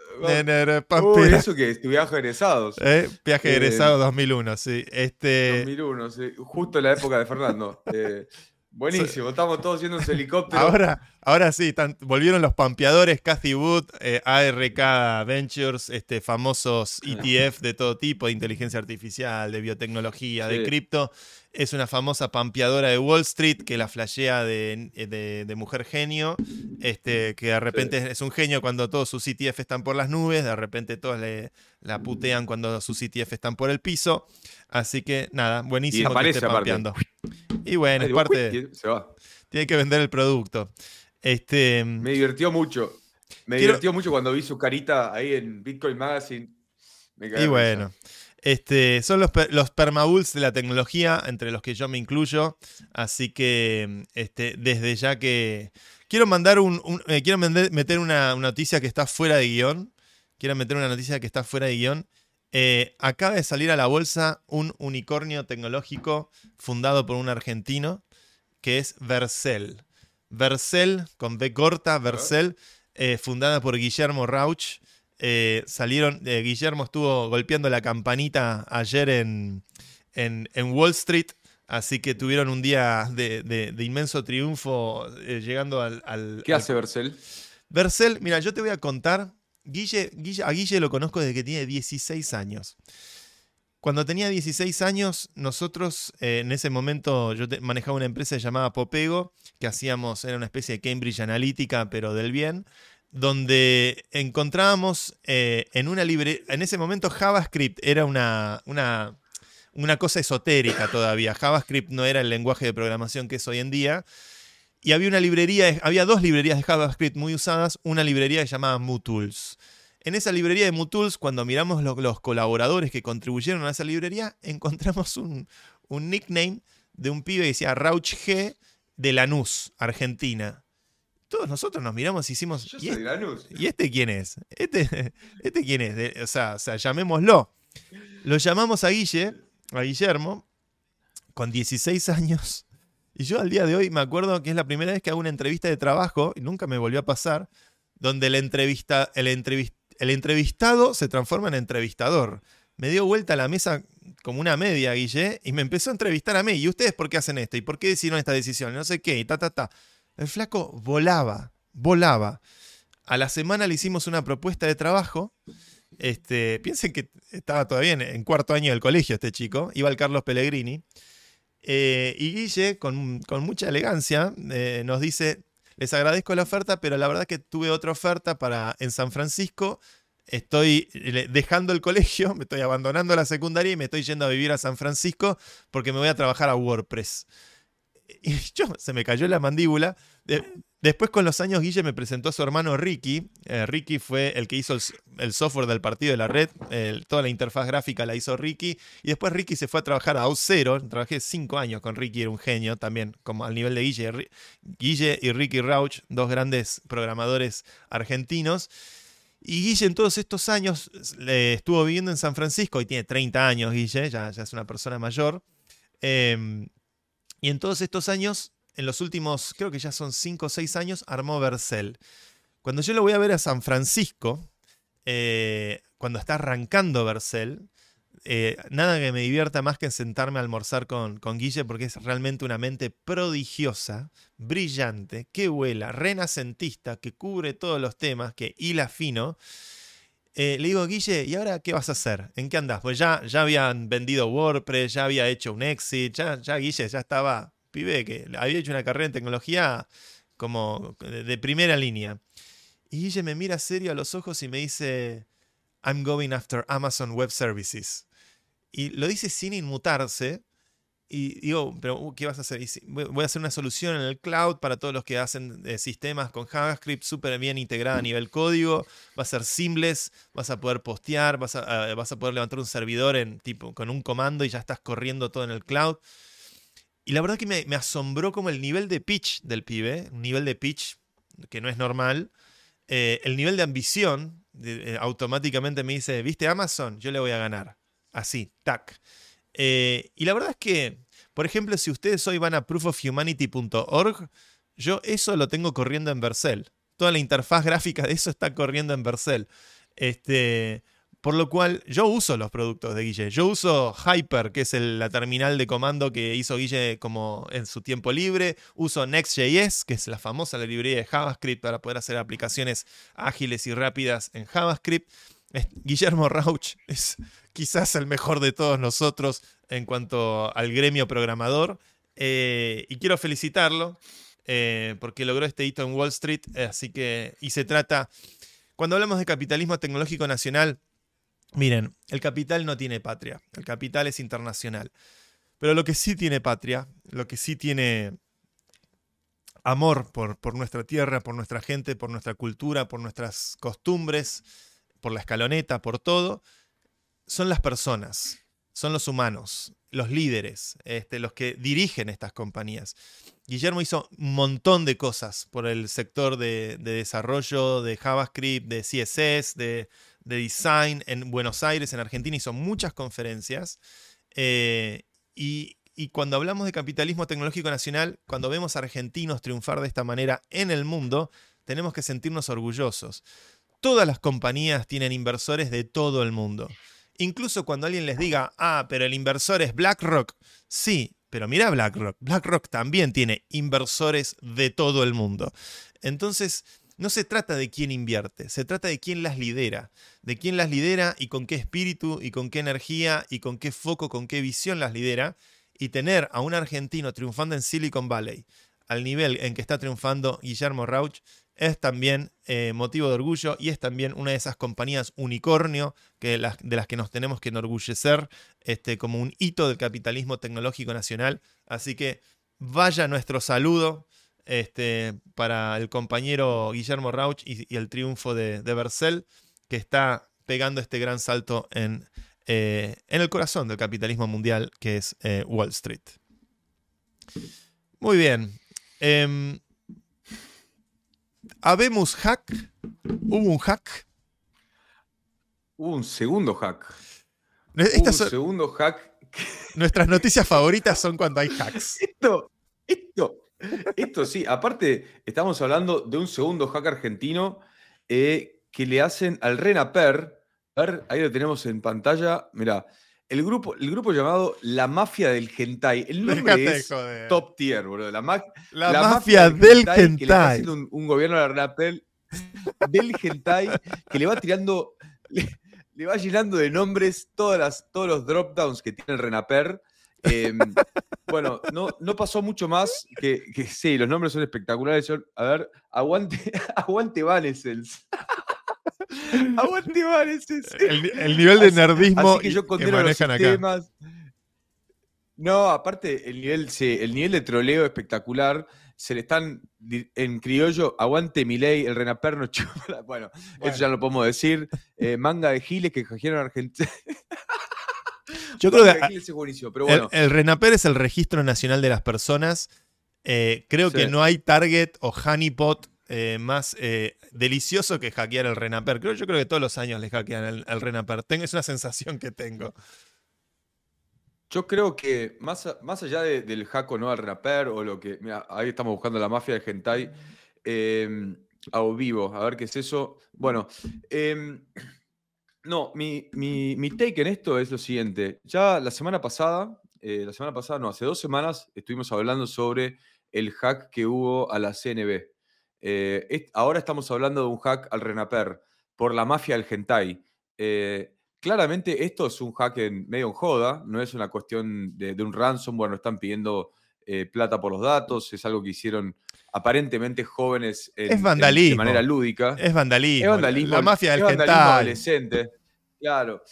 Speaker 3: Uy, eso que es tu viaje egresados.
Speaker 2: Eh, Viaje
Speaker 3: Eh,
Speaker 2: egresado 2001, sí. Este,
Speaker 3: 2001, sí, justo en la época de Fernando. Eh, buenísimo, estamos todos yendo en helicóptero.
Speaker 2: ahora, ahora sí, tan- volvieron los pampeadores, Cathy Wood, eh, ARK Ventures, este, famosos ETF de todo tipo, de inteligencia artificial, de biotecnología, de cripto. Es una famosa pampeadora de Wall Street que la flashea de, de- de mujer genio, este, que de repente es un genio cuando todos sus ETF están por las nubes, de repente todos le, la putean cuando sus ETF están por el piso. Así que nada, buenísimo que
Speaker 3: aparece
Speaker 2: esté pampeando. Y bueno, es parte,
Speaker 3: y se va.
Speaker 2: tiene que vender el producto. Este,
Speaker 3: Me divirtió mucho. Me
Speaker 2: Quiero-
Speaker 3: divirtió mucho cuando vi su carita ahí en Bitcoin Magazine. Me
Speaker 2: y bueno, este, son los, los permabulls de la tecnología, entre los que yo me incluyo. Así que este, desde ya que quiero mandar un, un- eh, quiero meter una, una noticia que está fuera de guion. Quiero meter una noticia que está fuera de guion. Eh, acaba de salir a la bolsa un unicornio tecnológico fundado por un argentino que es Vercel. Vercel, con B corta, Vercel, eh, fundada por Guillermo Rauch. Eh, salieron, eh, Guillermo estuvo golpeando la campanita ayer en, en, en Wall Street, así que tuvieron un día de, de- de inmenso triunfo llegando al... al-
Speaker 3: ¿Qué
Speaker 2: al-
Speaker 3: hace Bercel?
Speaker 2: Vercel, mira, yo te voy a contar. Guille, Guille- a Guille lo conozco desde que tiene 16 años. Cuando tenía 16 años, nosotros eh, en ese momento yo manejaba una empresa llamada Popego, que hacíamos, era una especie de Cambridge Analytica, pero del bien, donde encontrábamos eh, en una librería, en ese momento JavaScript era una, una, una cosa esotérica todavía. JavaScript no era el lenguaje de programación que es hoy en día. Y había una librería, había dos librerías de JavaScript muy usadas, una librería que se llamaba MooTools. En esa librería de MooTools, cuando miramos lo- los colaboradores que contribuyeron a esa librería, encontramos un, un nickname de un pibe que decía Rauch G de Lanús, Argentina. todos nosotros nos miramos y hicimos.
Speaker 3: Yo
Speaker 2: ¿y
Speaker 3: soy
Speaker 2: este,
Speaker 3: Lanús.
Speaker 2: ¿y este quién es? ¿Este, este quién es? De- o, sea, o sea, llamémoslo. Lo llamamos a Guille, a Guillermo, con 16 años. Y yo al día de hoy me acuerdo que es la primera vez que hago una entrevista de trabajo, y nunca me volvió a pasar, donde el, entrevista, el, entrevis- el entrevistado se transforma en entrevistador. Me dio vuelta a la mesa como una media, Guille, y me empezó a entrevistar a mí. ¿Y ustedes por qué hacen esto? ¿Y por qué decidieron esta decisión? No sé qué, y ta, ta, ta. El flaco volaba, volaba. A la semana le hicimos una propuesta de trabajo. Este, piensen que estaba todavía en, cuarto año del colegio este chico, iba al Carlos Pellegrini. Eh, y Guille, con, con mucha elegancia, eh, nos dice, les agradezco la oferta, pero la verdad que tuve otra oferta para en San Francisco. Estoy dejando el colegio, me estoy abandonando la secundaria y me estoy yendo a vivir a San Francisco porque me voy a trabajar a WordPress. Y yo se me cayó la mandíbula. De- después con los años Guille me presentó a su hermano Ricky. Eh, Ricky fue el que hizo el, software del partido de la red. Toda la interfaz gráfica la hizo Ricky. Y después Ricky se fue a trabajar a Aucero. Trabajé cinco años con Ricky, era un genio también, como al nivel de Guille. Guille y Ricky Rauch, dos grandes programadores argentinos. Y Guille en todos estos años le estuvo viviendo en San Francisco y tiene 30 años, Guille, ya, ya es una persona mayor. Em, y en todos estos años, en los últimos, creo que ya son 5 o 6 años, armó Vercel. Cuando yo lo voy a ver a San Francisco, eh, cuando está arrancando Vercel, eh, nada que me divierta más que sentarme a almorzar con, con Guille porque es realmente una mente prodigiosa, brillante, que vuela, renacentista, que cubre todos los temas, que hila fino. Eh, le digo, Guille, ¿y ahora qué vas a hacer? ¿En qué andás? Pues ya, ya habían vendido WordPress, ya había hecho un exit, ya, ya Guille ya estaba, pibe, que había hecho una carrera en tecnología como de, primera línea. Y Guille me mira serio a los ojos y me dice, I'm going after Amazon Web Services. Y lo dice sin inmutarse. Y digo, pero uh, ¿qué vas a hacer? Voy a hacer una solución en el cloud para todos los que hacen eh, sistemas con JavaScript súper bien integrada a nivel código. Va a ser seamless, vas a poder postear, vas a, eh, vas a poder levantar un servidor en, tipo, con un comando y ya estás corriendo todo en el cloud. Y la verdad que me, asombró como el nivel de pitch del pibe, un nivel de pitch que no es normal. Eh, el nivel de ambición, eh, automáticamente me dice, ¿viste Amazon? Yo le voy a ganar. Así, tac. Eh, y la verdad es que, por ejemplo, si ustedes hoy van a proofofhumanity.org, yo eso lo tengo corriendo en Vercel. Toda la interfaz gráfica de eso está corriendo en Vercel. Este, por lo cual, yo uso los productos de Guille. Yo uso Hyper, que es la terminal de comando que hizo Guille como en su tiempo libre. Uso Next.js, que es la famosa librería de JavaScript para poder hacer aplicaciones ágiles y rápidas en JavaScript. Guillermo Rauch es quizás el mejor de todos nosotros en cuanto al gremio programador. Eh, y quiero felicitarlo eh, porque logró este hito en Wall Street. eh, así que, y se trata, cuando hablamos de capitalismo tecnológico nacional, miren, el capital no tiene patria, el capital es internacional. Pero lo que sí tiene patria, lo que sí tiene amor por, nuestra tierra, por nuestra gente, por nuestra cultura, por nuestras costumbres, por la escaloneta, por todo, son las personas, son los humanos, los líderes, este, los que dirigen estas compañías. Guillermo hizo un montón de cosas por el sector de desarrollo de JavaScript, de CSS, de, de design en Buenos Aires, en Argentina, hizo muchas conferencias. eh, y, y cuando hablamos de capitalismo tecnológico nacional, cuando vemos a argentinos triunfar de esta manera en el mundo, tenemos que sentirnos orgullosos. Todas las compañías tienen inversores de todo el mundo. Incluso cuando alguien les diga, ah, pero el inversor es BlackRock. Sí, pero mira BlackRock. BlackRock también tiene inversores de todo el mundo. Entonces, no se trata de quién invierte, se trata de quién las lidera. De quién las lidera y con qué espíritu y con qué energía y con qué foco, con qué visión las lidera. Y tener a un argentino triunfando en Silicon Valley al nivel en que está triunfando Guillermo Rauch es también eh, motivo de orgullo y es también una de esas compañías unicornio que de las que nos tenemos que enorgullecer este, como un hito del capitalismo tecnológico nacional. Así que vaya nuestro saludo este, para el compañero Guillermo Rauch y, y el triunfo de, de Bercel, que está pegando este gran salto en, eh, en el corazón del capitalismo mundial, que es eh, Wall Street. Muy bien. Em, habemos hack. Hubo un hack.
Speaker 3: Hubo un segundo hack.
Speaker 2: Estas
Speaker 3: un
Speaker 2: son-
Speaker 3: segundo hack.
Speaker 2: nuestras noticias favoritas son cuando hay hacks.
Speaker 3: Esto, esto, esto sí. Aparte, estamos hablando de un segundo hack argentino eh, que le hacen al Renaper. A ver, ahí lo tenemos en pantalla. Mirá, el grupo, el grupo llamado La Mafia del Hentai. El nombre es
Speaker 2: joder.
Speaker 3: top tier, boludo. La, ma-
Speaker 2: La,
Speaker 3: la
Speaker 2: mafia, del
Speaker 3: que le está haciendo un, un gobierno al Renaper del hentai que le va tirando, le, le va llenando de nombres todas las, todos los drop downs que tiene el Renaper. Eh, bueno, no, no pasó mucho más que, que sí, los nombres son espectaculares. Yo- a ver, aguante, aguante Vanescence. aguante Vanescence.
Speaker 2: El, el nivel de nerdismo
Speaker 3: Así que yo
Speaker 2: que
Speaker 3: condeno los
Speaker 2: manejan acá.
Speaker 3: No, aparte, el nivel, sí, el nivel de troleo espectacular. Se le están en criollo, aguante Milei, el renaperno chupa la- Bueno,
Speaker 2: Bueno.
Speaker 3: eso ya no lo podemos decir. Eh, manga de giles que cogieron a Argentina.
Speaker 2: Yo creo que
Speaker 3: es buenísimo, pero
Speaker 2: el,
Speaker 3: bueno.
Speaker 2: el RENAPER es el registro nacional de las personas. Eh, creo
Speaker 3: Sí.
Speaker 2: que no hay target o honeypot eh, más eh, delicioso que hackear el RENAPER. Creo, yo creo que todos los años le hackean el, el RENAPER. Tengo, es una sensación que tengo.
Speaker 3: Yo creo que más, más allá de- del hack o no al raper o lo que. Mira, ahí estamos buscando la mafia del hentai. eh, a vivo, a ver qué es eso. Bueno, em, no, mi, mi, mi take en esto es lo siguiente. Ya la semana pasada, eh, la semana pasada, no, hace dos semanas estuvimos hablando sobre el hack que hubo a la CNB. Eh, ahora estamos hablando de un hack al Renaper por la mafia del hentai. Eh, claramente esto es un hack en medio en joda, no es una cuestión de, de un ransomware, no están pidiendo eh, plata por los datos, es algo que hicieron aparentemente jóvenes en-
Speaker 2: Es
Speaker 3: en-
Speaker 2: vandalismo.
Speaker 3: de manera lúdica.
Speaker 2: Es vandalismo.
Speaker 3: Es vandalismo.
Speaker 2: La mafia del
Speaker 3: es vandalismo adolescente. Claro.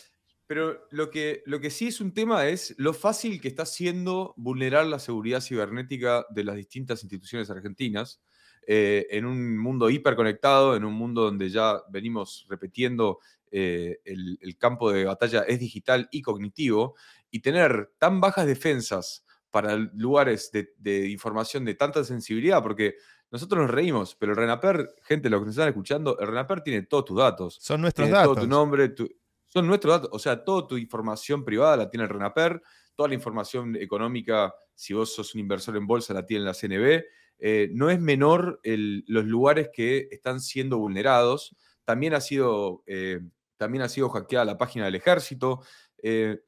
Speaker 3: Pero lo que, lo que sí es un tema es lo fácil que está siendo vulnerar la seguridad cibernética de las distintas instituciones argentinas eh, en un mundo hiperconectado, en un mundo donde ya venimos repitiendo eh, el, el campo de batalla es digital y cognitivo, y tener tan bajas defensas para lugares de, de información de tanta sensibilidad, porque nosotros nos reímos, pero el Renaper, gente, los que nos están escuchando, el Renaper tiene todos tus datos.
Speaker 2: Son nuestros
Speaker 3: Tiene
Speaker 2: datos.
Speaker 3: todo tu nombre, tu- son nuestros datos. O sea, toda tu información privada la tiene el Renaper, toda la información económica, si vos sos un inversor en bolsa, la tiene la CNB. Eh, no es menor el- los lugares que están siendo vulnerados. También ha sido, eh, también ha sido hackeada la página del ejército. Eh,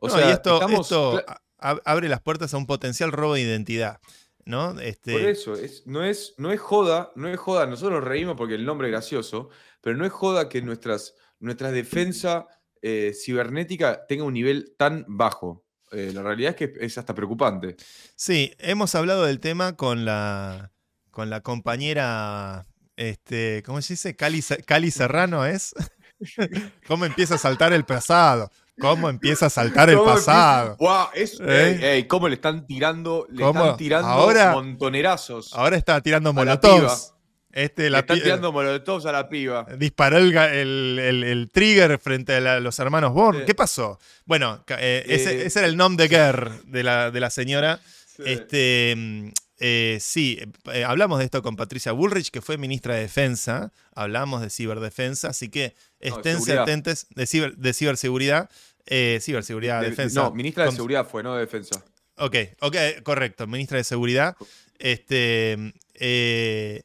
Speaker 3: o
Speaker 2: No,
Speaker 3: sea,
Speaker 2: y esto,
Speaker 3: estamos
Speaker 2: esto abre las puertas a un potencial robo de identidad. ¿no? Este,
Speaker 3: Por eso, es, no, es, no es joda, no es joda, nosotros nos reímos porque el nombre es gracioso, pero no es joda que nuestras, nuestra defensa eh, cibernética tenga un nivel tan bajo. Eh, la realidad es que es hasta preocupante.
Speaker 2: Sí, hemos hablado del tema con la, con la compañera, este, ¿cómo se dice? Cali, Cali Serrano es. ¿Cómo empieza a saltar el pasado? ¿Cómo empieza a saltar el pasado?
Speaker 3: ¡Guau! Es,
Speaker 2: ¿Eh?
Speaker 3: ey, ey, ¿Cómo le están tirando, le
Speaker 2: ¿Cómo?
Speaker 3: están tirando
Speaker 2: Ahora-
Speaker 3: montonerazos?
Speaker 2: Ahora está tirando molotovs. Este,
Speaker 3: le
Speaker 2: la
Speaker 3: están tirando molotovs a la piba.
Speaker 2: disparó el, el- el- el trigger frente a la- los hermanos Bourne.
Speaker 3: Sí.
Speaker 2: ¿Qué pasó? Bueno, eh, ese,
Speaker 3: Eh,
Speaker 2: ese era el nom de guerre de la, de la señora.
Speaker 3: Sí.
Speaker 2: Este, mm, eh, sí, eh, hablamos de esto con Patricia Bullrich, que fue ministra de Defensa. Hablamos de ciberdefensa, así que esténse
Speaker 3: seguridad.
Speaker 2: atentos de, ciber- de ciberseguridad. eh, ciberseguridad,
Speaker 3: De-
Speaker 2: defensa.
Speaker 3: No, ministra de Seguridad fue, no de Defensa.
Speaker 2: Ok, ok, correcto, ministra de Seguridad. Este, eh,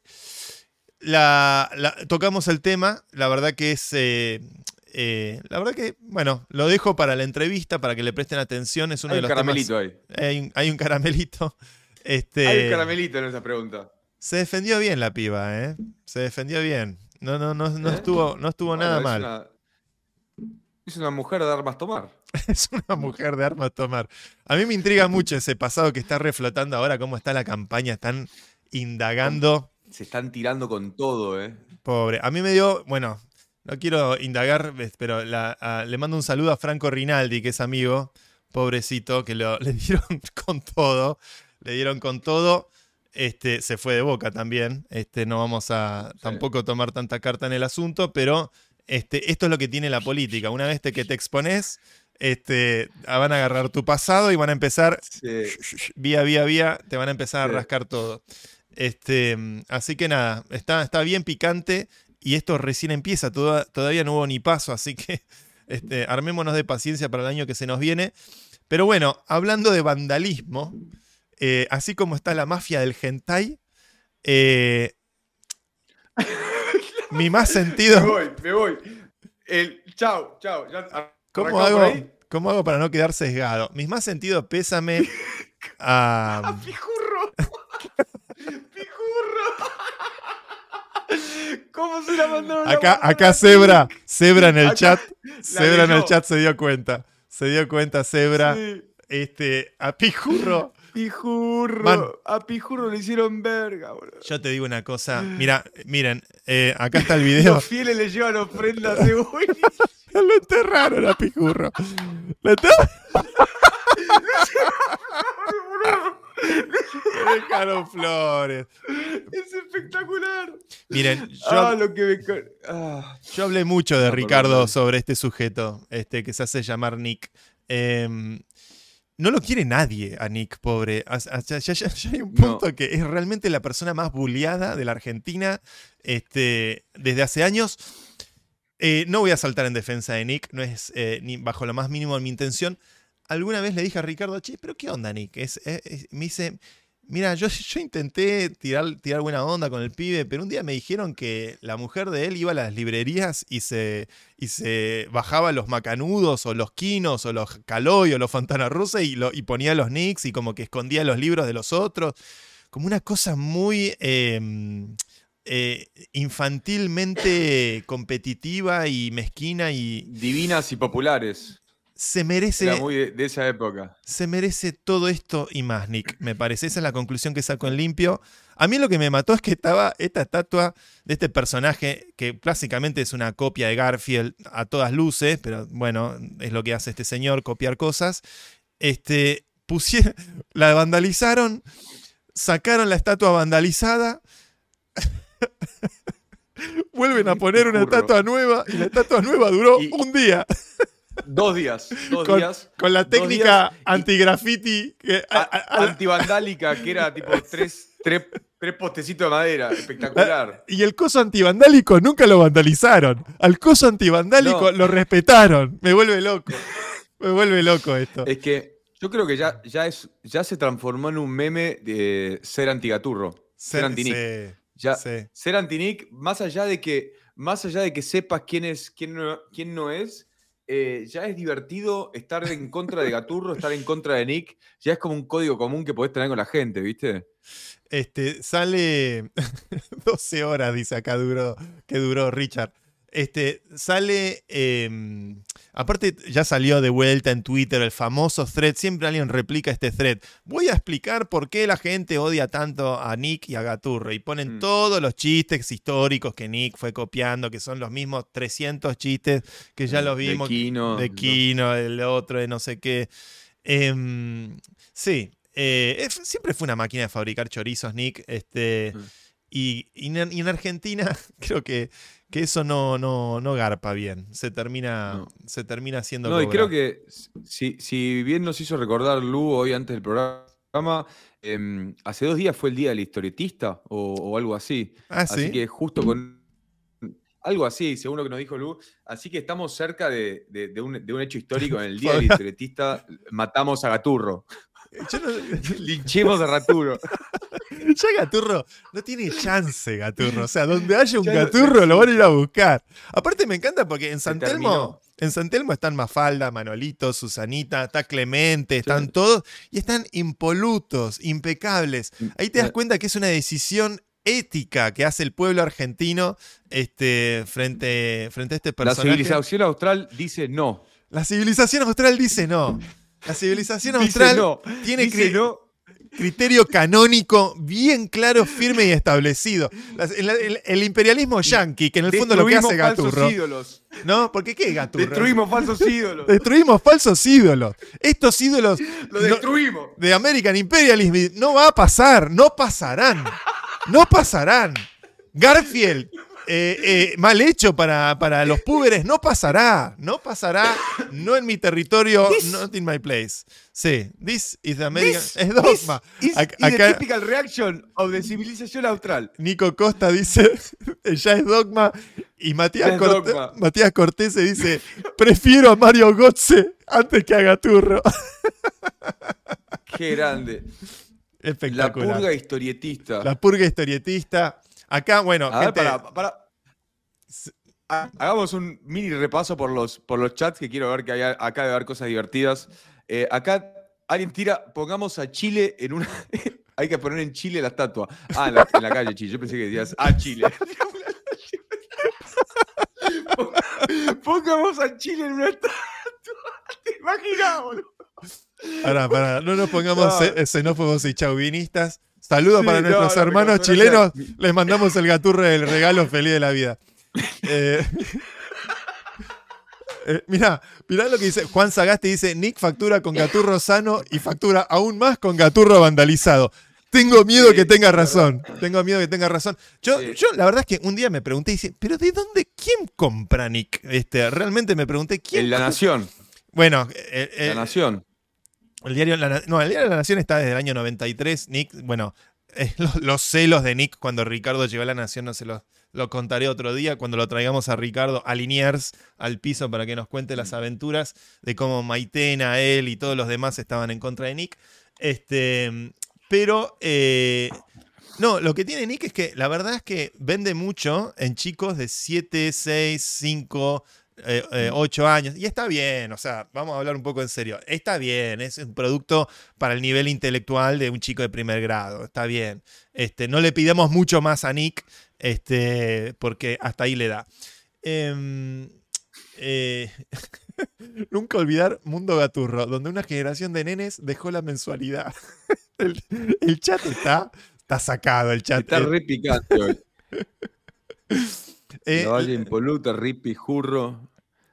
Speaker 2: la, la- tocamos el tema, la verdad que es, eh, eh, la verdad que, bueno, lo dejo para la entrevista, para que le presten atención, es uno
Speaker 3: Hay
Speaker 2: de
Speaker 3: un
Speaker 2: los
Speaker 3: caramelito ahí.
Speaker 2: temas- hay, un, hay un caramelito. Este,
Speaker 3: Hay un caramelito en esa pregunta.
Speaker 2: Se defendió bien la piba, ¿eh? Se defendió bien. No, no, no, no
Speaker 3: ¿Eh?
Speaker 2: estuvo, no estuvo
Speaker 3: Bueno,
Speaker 2: nada
Speaker 3: es
Speaker 2: mal.
Speaker 3: una- es una mujer de armas tomar.
Speaker 2: Es una mujer de armas tomar. A mí me intriga mucho ese pasado que está reflotando ahora, cómo está la campaña, están indagando.
Speaker 3: Se están tirando con todo, ¿eh?
Speaker 2: Pobre. A mí me dio, bueno, no quiero indagar, pero la- a- le mando un saludo a Franco Rinaldi, que es amigo, pobrecito, que lo, le dieron con todo. Le dieron con todo. Este, se fue de boca también. Este, no vamos a
Speaker 3: Sí.
Speaker 2: tampoco tomar tanta carta en el asunto, pero este, esto es lo que tiene la política. Una vez te- que te expones, este, van a agarrar tu pasado y van a empezar
Speaker 3: Sí.
Speaker 2: vía, vía, vía, te van a empezar a rascar todo. Este, así que nada, está, está bien picante y esto recién empieza, toda- todavía no hubo ni paso, así que este, armémonos de paciencia para el año que se nos viene. Pero bueno, hablando de vandalismo, eh, así como está la mafia del hentai, eh, mi más
Speaker 3: Me
Speaker 2: sentido...
Speaker 3: voy, me voy. El, chao, chao. Ya,
Speaker 2: ¿Cómo
Speaker 3: ¿arrancamos
Speaker 2: hago? ¿Cómo hago para no quedar sesgado? Mis más sentidos pésame a...
Speaker 3: Pijurro. Pijurro. ¿Cómo se la mandaron?
Speaker 2: Acá, acá? Zebra, Zebra en el
Speaker 3: Acá
Speaker 2: chat, Zebra en el chat se dio cuenta. Se dio cuenta Zebra.
Speaker 3: Sí.
Speaker 2: Este, a Pijurro.
Speaker 3: Pijurro.
Speaker 2: Man.
Speaker 3: A Pijurro le hicieron verga, boludo.
Speaker 2: Yo te digo una cosa. Mira, miren, eh, acá está el video.
Speaker 3: Los fieles le llevan ofrendas de.
Speaker 2: Lo enterraron a Pijurro. Lo enterraron. Dejaron flores.
Speaker 3: Es espectacular.
Speaker 2: Miren, yo,
Speaker 3: ah, lo que me. ca- Ah.
Speaker 2: yo hablé mucho de
Speaker 3: Ah,
Speaker 2: Ricardo sobre este sujeto, este que se hace llamar Nick. Em, no lo quiere nadie a Nick, pobre. O sea, Ya, ya- ya- ya hay un
Speaker 3: No.
Speaker 2: punto que es realmente la persona más bulliada de la Argentina este, desde hace años. Eh, no voy a saltar en defensa de Nick, no es eh, ni bajo lo más mínimo mi intención. Alguna vez le dije a Ricardo, che, pero ¿qué onda, Nick? Es- me dice, mira, yo, intenté tirar, buena onda con el pibe, pero un día me dijeron que la mujer de él iba a las librerías y se, bajaba los macanudos o los quinos o los caloy o los Fontana y, lo- ponía los nicks y como que escondía los libros de los otros. Como una cosa muy eh, eh, infantilmente competitiva y mezquina y
Speaker 3: Divinas y populares.
Speaker 2: Se merece...
Speaker 3: Era muy de, de esa época.
Speaker 2: Se merece todo esto y más, Nick, me parece. Esa es la conclusión que saco en limpio. A mí lo que me mató es que estaba esta estatua de este personaje que básicamente es una copia de Garfield a todas luces, pero bueno, es lo que hace este señor, copiar cosas. Este, pusieron, la vandalizaron, sacaron la estatua vandalizada, vuelven a poner una estatua nueva y la estatua nueva duró
Speaker 3: Y-
Speaker 2: un día
Speaker 3: Dos días. Dos
Speaker 2: con,
Speaker 3: días.
Speaker 2: con la técnica anti-graffiti.
Speaker 3: Antivandálica, que era tipo tres, tres, tres postecitos de madera. Espectacular.
Speaker 2: y el coso antivandálico nunca lo vandalizaron. Al coso antivandálico
Speaker 3: No.
Speaker 2: lo respetaron. Me vuelve loco. Me vuelve loco esto.
Speaker 3: Es que yo creo que ya, ya, es, ya se transformó en un meme de ser antigaturro. Ser, antinick.
Speaker 2: sí,
Speaker 3: Ya,
Speaker 2: sí.
Speaker 3: Ser antinick, más allá de que, más allá de que sepas quién es, quién no, quién no es, eh, ya es divertido estar en contra de Gaturro, estar en contra de Nick. Ya es como un código común que podés tener con la gente, ¿viste?
Speaker 2: Este, sale 12 horas, dice acá duró, que duró Richard. Este, sale, eh, aparte ya salió de vuelta en Twitter el famoso thread, siempre alguien replica este thread. Voy a explicar por qué la gente odia tanto a Nick y a Gaturro y ponen
Speaker 3: Mm.
Speaker 2: todos los chistes históricos que Nick fue copiando, que son los mismos 300 chistes que ya los
Speaker 3: De
Speaker 2: vimos.
Speaker 3: Kino,
Speaker 2: de
Speaker 3: no.
Speaker 2: Kino, el otro, de no sé qué. Em, sí, eh, es- siempre fue una máquina de fabricar chorizos, Nick. Este,
Speaker 3: Mm.
Speaker 2: Y, y en, y en Argentina creo que, que eso no, no, no garpa bien. Se termina,
Speaker 3: No.
Speaker 2: se termina haciendo
Speaker 3: No, y creo que si, si bien nos hizo recordar Lu hoy antes del programa, em, hace dos días fue el día del historietista o, o algo así.
Speaker 2: Ah,
Speaker 3: Así
Speaker 2: sí.
Speaker 3: que justo con. Algo así, según lo que nos dijo Lu. Así que estamos cerca de, de- de un, de un hecho histórico. En el día del historietista matamos a Gaturro.
Speaker 2: Yo no-
Speaker 3: Linchemos a Gaturro.
Speaker 2: ya Gaturro no tiene chance, Gaturro. O sea, donde haya un
Speaker 3: Ya no-
Speaker 2: Gaturro lo van a ir a buscar. Aparte me encanta porque en San Telmo, en San Telmo están Mafalda, Manolito, Susanita, está Clemente, están todos y están impolutos, impecables. Ahí te das cuenta que es una decisión ética que hace el pueblo argentino este, frente, frente a este
Speaker 3: La
Speaker 2: personaje.
Speaker 3: civilización austral dice no.
Speaker 2: La civilización austral dice no. La civilización austral
Speaker 3: no.
Speaker 2: tiene cri-
Speaker 3: no.
Speaker 2: criterio canónico bien claro, firme y establecido. Las- el, el- el imperialismo yanqui, que en el fondo lo que hace
Speaker 3: Destruimos falsos
Speaker 2: Gaturro.
Speaker 3: ídolos.
Speaker 2: ¿No? Porque ¿qué es Gaturro?
Speaker 3: Destruimos falsos ídolos.
Speaker 2: Destruimos falsos ídolos. Estos ídolos
Speaker 3: Lo
Speaker 2: no-
Speaker 3: destruimos.
Speaker 2: de American Imperialism no va a pasar, no pasarán. No pasarán. Garfield eh, eh, mal hecho para, para los púberes. No pasará, no pasará, no en mi territorio, not in my place. Sí, this is the American.
Speaker 3: This-
Speaker 2: es dogma.
Speaker 3: Is,
Speaker 2: Ac-
Speaker 3: is the
Speaker 2: acá
Speaker 3: typical reaction of the civilización austral.
Speaker 2: Nico Costa dice, ya es dogma. Y Matías,
Speaker 3: dogma.
Speaker 2: Matías Cortese dice, prefiero a Mario Gotze antes que a Gaturro.
Speaker 3: Qué grande. La
Speaker 2: Espectacular.
Speaker 3: purga historietista.
Speaker 2: La purga historietista. Acá, bueno,
Speaker 3: A ver,
Speaker 2: gente,
Speaker 3: para, para- Hagamos un mini repaso por los, por los chats que quiero ver que hay, acá debe haber cosas divertidas. Eh, acá alguien tira, pongamos a Chile en una. hay que poner en Chile la estatua. Ah, en la, en la calle Chile. Yo pensé que decías a Chile. pongamos a Chile en una estatua. ¿Te imaginas, boludo?
Speaker 2: Pará, pará, no nos pongamos
Speaker 3: No.
Speaker 2: xe- xenófobos y chauvinistas. Saludos
Speaker 3: Sí,
Speaker 2: para nuestros
Speaker 3: no,
Speaker 2: hermanos chilenos. Les mandamos el gaturro del regalo feliz de la vida. Eh, eh, mirá, mirá lo que dice Juan Sagasti dice, Nick factura con gaturro sano y factura aún más con gaturro vandalizado. Tengo miedo
Speaker 3: Sí,
Speaker 2: que tenga razón. Tengo miedo que tenga razón. Yo,
Speaker 3: Sí.
Speaker 2: yo la verdad es que un día me pregunté dice, ¿pero de dónde? ¿Quién compra Nick? Este, realmente me pregunté, ¿quién?
Speaker 3: En La Nación.
Speaker 2: Bueno, eh, eh,
Speaker 3: La Nación.
Speaker 2: el diario, La no, el diario la Nación está desde el año 93. Nick, bueno, eh, los, los celos de Nick cuando Ricardo llegó a La Nación no se los lo contaré otro día cuando lo traigamos a Ricardo a Liniers al piso para que nos cuente las aventuras de cómo Maitena, él y todos los demás estaban en contra de Nick. Este, pero eh, no, lo que tiene Nick es que la verdad es que vende mucho en chicos de 7, 6, 5, 8 años. Y está bien, o sea, vamos a hablar un poco en serio. Está bien, es un producto para el nivel intelectual de un chico de primer grado. Está bien. Este, no le pidamos mucho más a Nick, este, porque hasta ahí le da. Em, eh, nunca olvidar Mundo Gaturro, donde una generación de nenes dejó la mensualidad. el, el chat está, está sacado, el chat.
Speaker 3: Está re picante hoy.
Speaker 2: eh,
Speaker 3: La Valle Impoluta, Rippy, Jurro.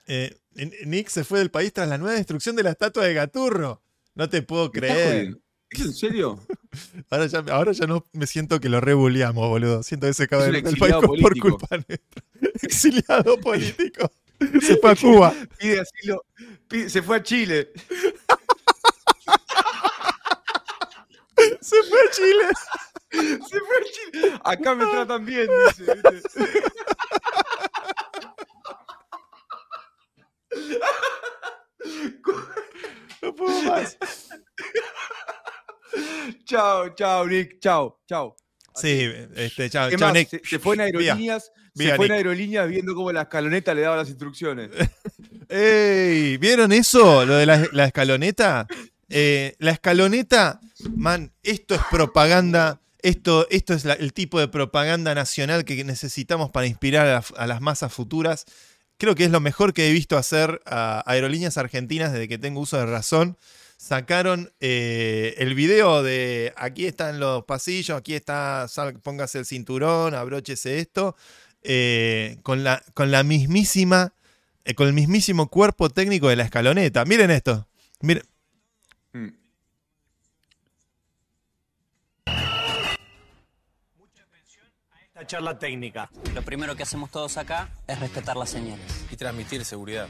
Speaker 2: eh, Nick se fue del país tras la nueva destrucción de la estatua de Gaturro. No te puedo
Speaker 3: ¿Me estás
Speaker 2: creer.
Speaker 3: En serio?
Speaker 2: Ahora ya, ahora ya no me siento que lo rebuleamos, boludo. Siento que se acaba de del país por, culpa nuestra. Exiliado político. Se fue a Cuba.
Speaker 3: Pide asilo. pide- se fue a Chile.
Speaker 2: Se fue a Chile.
Speaker 3: Se fue a Chile. Acá me tratan bien, dice. ¿viste?
Speaker 2: No puedo más.
Speaker 3: Chao, chao, Nick. Chao, chao.
Speaker 2: Sí, este, chao, chao, Nick.
Speaker 3: se, se fue en aerolíneas.
Speaker 2: Vía,
Speaker 3: se fue en aerolíneas viendo cómo la escaloneta le daba las instrucciones.
Speaker 2: ¡Ey! ¿Vieron eso? Lo de la, la escaloneta. Eh, la escaloneta, man, esto es propaganda. Esto, esto es la- el tipo de propaganda nacional que necesitamos para inspirar a, a las masas futuras. Creo que es lo mejor que he visto hacer a aerolíneas argentinas desde que tengo uso de razón. Sacaron eh, el video de aquí están los pasillos, aquí está, sal- póngase el cinturón, abróchese esto, eh, con, la, con la mismísima eh, con el mismísimo cuerpo técnico de la escaloneta. Miren esto. Miren.
Speaker 3: Mm.
Speaker 5: Esta charla técnica.
Speaker 6: Lo primero que hacemos todos acá es respetar las señales.
Speaker 7: y transmitir seguridad.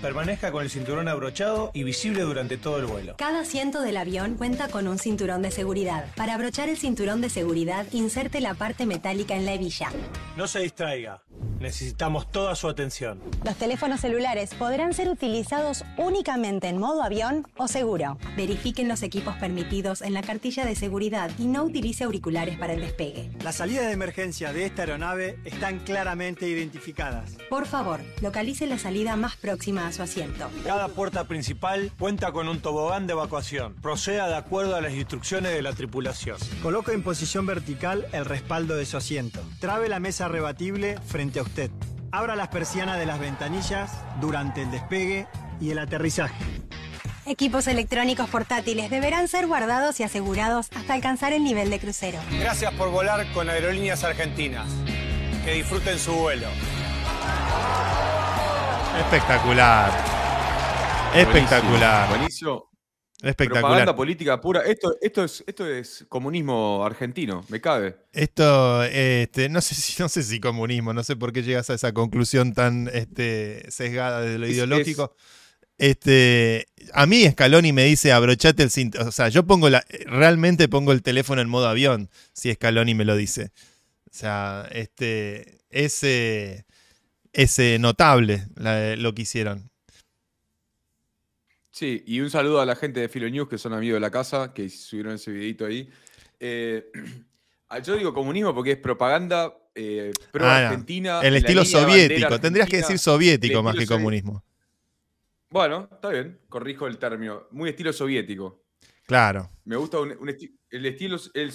Speaker 5: Permanezca con el cinturón abrochado y visible durante todo el vuelo.
Speaker 8: Cada asiento del avión cuenta con un cinturón de seguridad. Para abrochar el cinturón de seguridad, inserte la parte metálica en la hebilla.
Speaker 5: No se distraiga. Necesitamos toda su atención.
Speaker 8: Los teléfonos celulares podrán ser utilizados únicamente en modo avión o seguro. Verifiquen los equipos permitidos en la cartilla de seguridad y no utilice auriculares para el despegue.
Speaker 9: Las salidas de emergencia de esta aeronave están claramente identificadas.
Speaker 8: Por favor, localice la salida más próxima a su asiento.
Speaker 5: Cada puerta principal cuenta con un tobogán de evacuación. Proceda de acuerdo a las instrucciones de la tripulación.
Speaker 9: Coloque en posición vertical el respaldo de su asiento. Trabe la mesa rebatible frente a usted. Abra las persianas de las ventanillas durante el despegue y el aterrizaje.
Speaker 8: Equipos electrónicos portátiles deberán ser guardados y asegurados hasta alcanzar el nivel de crucero.
Speaker 5: Gracias por volar con Aerolíneas Argentinas. Que disfruten su vuelo.
Speaker 2: Espectacular. Espectacular.
Speaker 3: Buenísimo.
Speaker 2: Espectacular.
Speaker 3: Propaganda política pura. Esto, esto, es, esto es comunismo argentino, me cabe.
Speaker 2: Esto, este, no sé si, no sé si comunismo, no sé por qué llegas a esa conclusión tan este, sesgada desde lo
Speaker 3: Es-
Speaker 2: ideológico. Este, a mí Scaloni me dice abrochate el cinturón. O sea, yo pongo la, realmente pongo el teléfono en modo avión si Scaloni me lo dice. O sea, este, ese, ese notable la- lo que hicieron.
Speaker 3: Sí, y un saludo a la gente de Filo News que son amigos de la casa, que subieron ese videito ahí. Eh, ah, yo digo comunismo porque es propaganda eh, pro
Speaker 2: Ah. El estilo soviético. Tendrías que decir soviético más que comunismo.
Speaker 3: Bueno, está bien, corrijo el término. Muy estilo soviético.
Speaker 2: Claro.
Speaker 3: Me gusta un, un esti- el estilo, el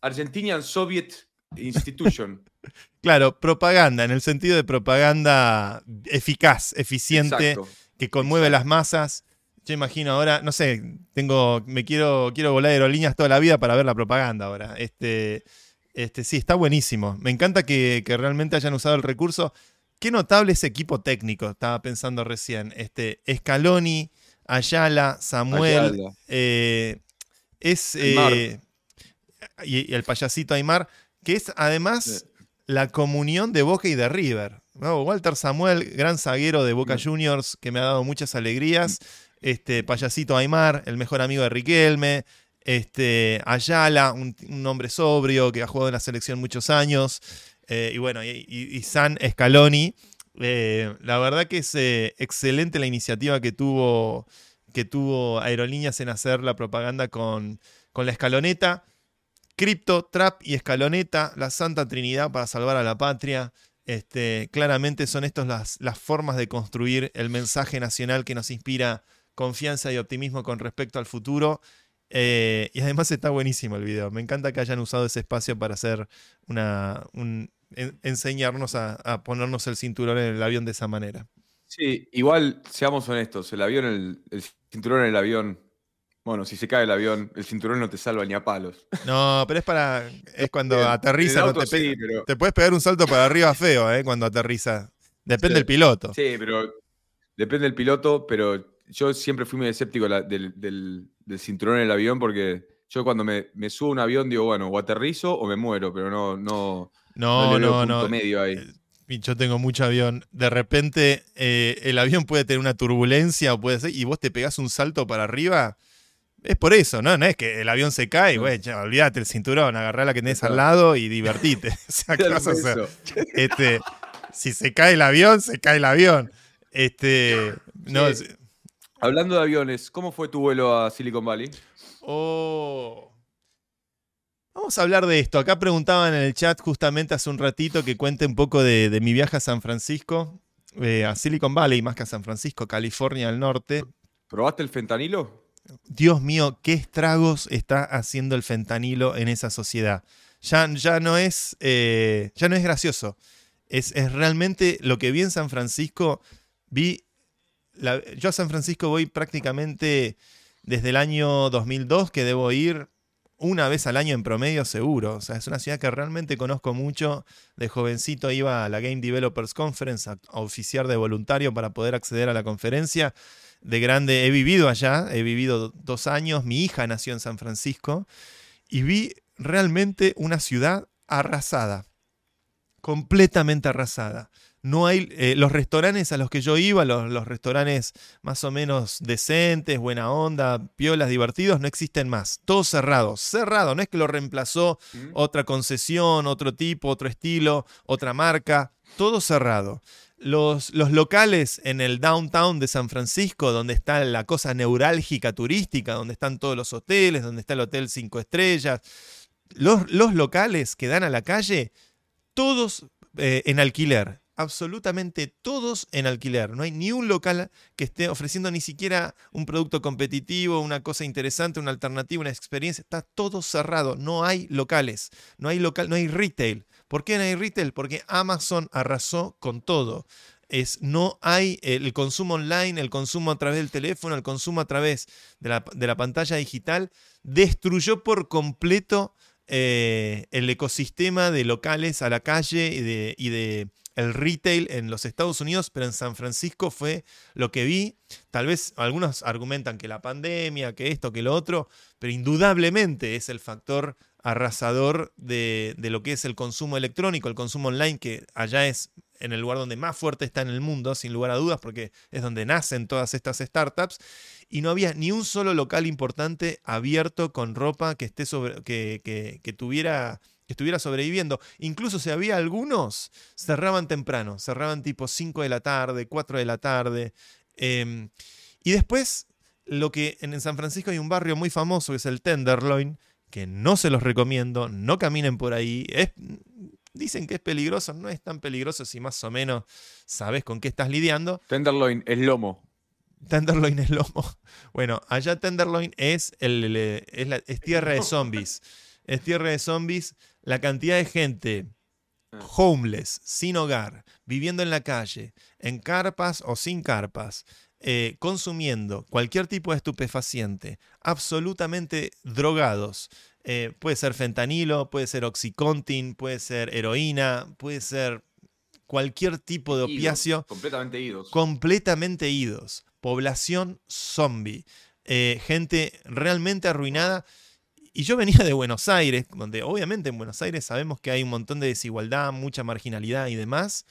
Speaker 3: Argentinian Soviet Institution.
Speaker 2: Claro, propaganda, en el sentido de propaganda eficaz, eficiente,
Speaker 3: Exacto.
Speaker 2: que conmueve las masas. Yo imagino ahora, no sé, tengo, me quiero, quiero volar aerolíneas toda la vida para ver la propaganda ahora. Este, este, sí, está buenísimo. Me encanta que, que realmente hayan usado el recurso. Qué notable ese equipo técnico, estaba pensando recién. Este, Scaloni, Ayala, Samuel,
Speaker 3: Ayala.
Speaker 2: eh, es eh, y, y el payasito Aymar, que es además la comunión de Boca y de River. ¿no? Walter Samuel, gran zaguero de Boca
Speaker 3: Mm.
Speaker 2: Juniors, que me ha dado muchas alegrías. Este, Payasito Aymar, el mejor amigo de Riquelme. Este, Ayala, un, un hombre sobrio que ha jugado en la selección muchos años. Eh, y bueno, y, y- y San Scaloni. Eh, la verdad que es eh, excelente la iniciativa que tuvo, que tuvo Aerolíneas en hacer la propaganda con, con la escaloneta. Cripto, Trap y Escaloneta, la Santa Trinidad para salvar a la patria. Este, claramente son estas las, las formas de construir el mensaje nacional que nos inspira confianza y optimismo con respecto al futuro. Eh, y además está buenísimo el video. Me encanta que hayan usado ese espacio para hacer una. un- en- enseñarnos a, a ponernos el cinturón en el avión de esa manera.
Speaker 3: Sí, igual, seamos honestos, el avión, el, el cinturón en el avión. Bueno, si se cae el avión, el cinturón no te salva ni a palos.
Speaker 2: No, pero es para. Es cuando
Speaker 3: Bien,
Speaker 2: aterriza, no te,
Speaker 3: sí,
Speaker 2: pe-
Speaker 3: pero-
Speaker 2: te puedes pegar un salto para arriba feo, ¿eh? Cuando aterriza. Depende
Speaker 3: Sí.
Speaker 2: del piloto.
Speaker 3: Sí, pero depende del piloto, pero yo siempre fui muy escéptico la- del, del- del cinturón en el avión porque yo cuando me, me subo a un avión digo, bueno, o aterrizo o me muero, pero no, no,
Speaker 2: No,
Speaker 3: le
Speaker 2: no,
Speaker 3: punto
Speaker 2: no.
Speaker 3: medio ahí.
Speaker 2: Y Yo tengo mucho avión. De repente, eh, el avión puede tener una turbulencia o puede ser. Y vos te pegás un salto para arriba. Es por eso, ¿no? No es que el avión se cae,
Speaker 3: No.
Speaker 2: güey, ya, olvídate el cinturón, agarrá la que tenés al lado y divertite. O sea, ¿qué vas a hacer?
Speaker 3: Eso.
Speaker 2: Este, si se cae el avión, se cae el avión. Este, no,
Speaker 3: Sí. Hablando de aviones, ¿cómo fue tu vuelo a Silicon Valley?
Speaker 2: Oh. Vamos a hablar de esto. Acá preguntaban en el chat justamente hace un ratito que cuente un poco de, de mi viaje a San Francisco, eh, a Silicon Valley, más que a San Francisco, California al norte.
Speaker 3: ¿Probaste el fentanilo?
Speaker 2: Dios mío, qué estragos está haciendo el fentanilo en esa sociedad. Ya, ya no es, eh, ya no es gracioso. Es, es realmente lo que vi en San Francisco. Vi, yo a San Francisco voy prácticamente desde el año 2002 que debo ir una vez al año en promedio seguro. O sea, es una ciudad que realmente conozco mucho. De jovencito iba a la Game Developers Conference a, a oficiar de voluntario para poder acceder a la conferencia. De grande he vivido allá, he vivido dos años. Mi hija nació en San Francisco y vi realmente una ciudad arrasada, completamente arrasada. No hay eh, los restaurantes a los que yo iba, los, los restaurantes más o menos decentes, buena onda, piolas, divertidos, no existen más. Todos cerrados, cerrado. No es que lo reemplazó otra concesión, otro tipo, otro estilo, otra marca, todo cerrado. Los, locales en el downtown de San Francisco, donde está la cosa neurálgica turística, donde están todos los hoteles, donde está el Hotel 5 Estrellas, los, los locales que dan a la calle, todos eh, en alquiler. Absolutamente todos en alquiler. No hay ni un local que esté ofreciendo ni siquiera un producto competitivo, una cosa interesante, una alternativa, una experiencia. Está todo cerrado. No hay locales. No hay local, no hay retail. ¿Por qué no hay retail? Porque Amazon arrasó con todo. Es, no hay el consumo online, el consumo a través del teléfono, el consumo a través de la, pantalla digital. Destruyó por completo eh, el ecosistema de locales a la calle y de, y de el retail en los Estados Unidos, pero en San Francisco fue lo que vi. Tal vez algunos argumentan que la pandemia, que esto, que lo otro, pero indudablemente es el factor arrasador de, de lo que es el consumo electrónico, el consumo online, que allá es en el lugar donde más fuerte está en el mundo, sin lugar a dudas, porque es donde nacen todas estas startups. Y no había ni un solo local importante abierto con ropa que, esté sobre, que, que- que tuviera que estuviera sobreviviendo. Incluso si había algunos, cerraban temprano, cerraban tipo 5 de la tarde, 4 de la tarde. em, y después, lo que en en San Francisco hay un barrio muy famoso que es el Tenderloin, que no se los recomiendo, no caminen por ahí. Es, dicen que es peligroso, no es tan peligroso si más o menos sabes con qué estás lidiando.
Speaker 3: Tenderloin es lomo.
Speaker 2: Tenderloin es lomo. Bueno, allá Tenderloin es, el, es, la- es tierra de zombies. Es tierra de zombies. La cantidad de gente homeless, sin hogar, viviendo en la calle, en carpas o sin carpas, eh, consumiendo cualquier tipo de estupefaciente, absolutamente drogados. Eh, puede ser fentanilo, puede ser oxycontin, puede ser heroína, puede ser cualquier tipo de
Speaker 3: Idos,
Speaker 2: opiáceo
Speaker 3: Completamente idos.
Speaker 2: completamente idos. Población zombie. Eh, gente realmente arruinada. Y yo venía de Buenos Aires, donde obviamente en Buenos Aires sabemos que hay un montón de desigualdad, mucha marginalidad y demás.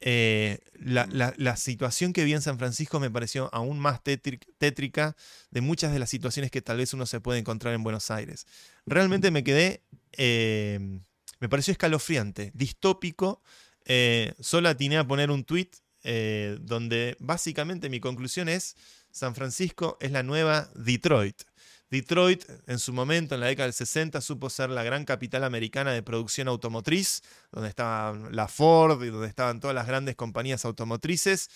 Speaker 2: Eh, la, la- la situación que vi en San Francisco me pareció aún más tétri- tétrica de muchas de las situaciones que tal vez uno se puede encontrar en Buenos Aires. Realmente me quedé, eh, me pareció escalofriante, distópico. Eh, solo atiné a poner un tweet donde básicamente mi conclusión es, San Francisco es la nueva Detroit. Detroit en su momento, en la década del 60, supo ser la gran capital americana de producción automotriz, donde estaban la Ford y donde estaban todas las grandes compañías automotrices.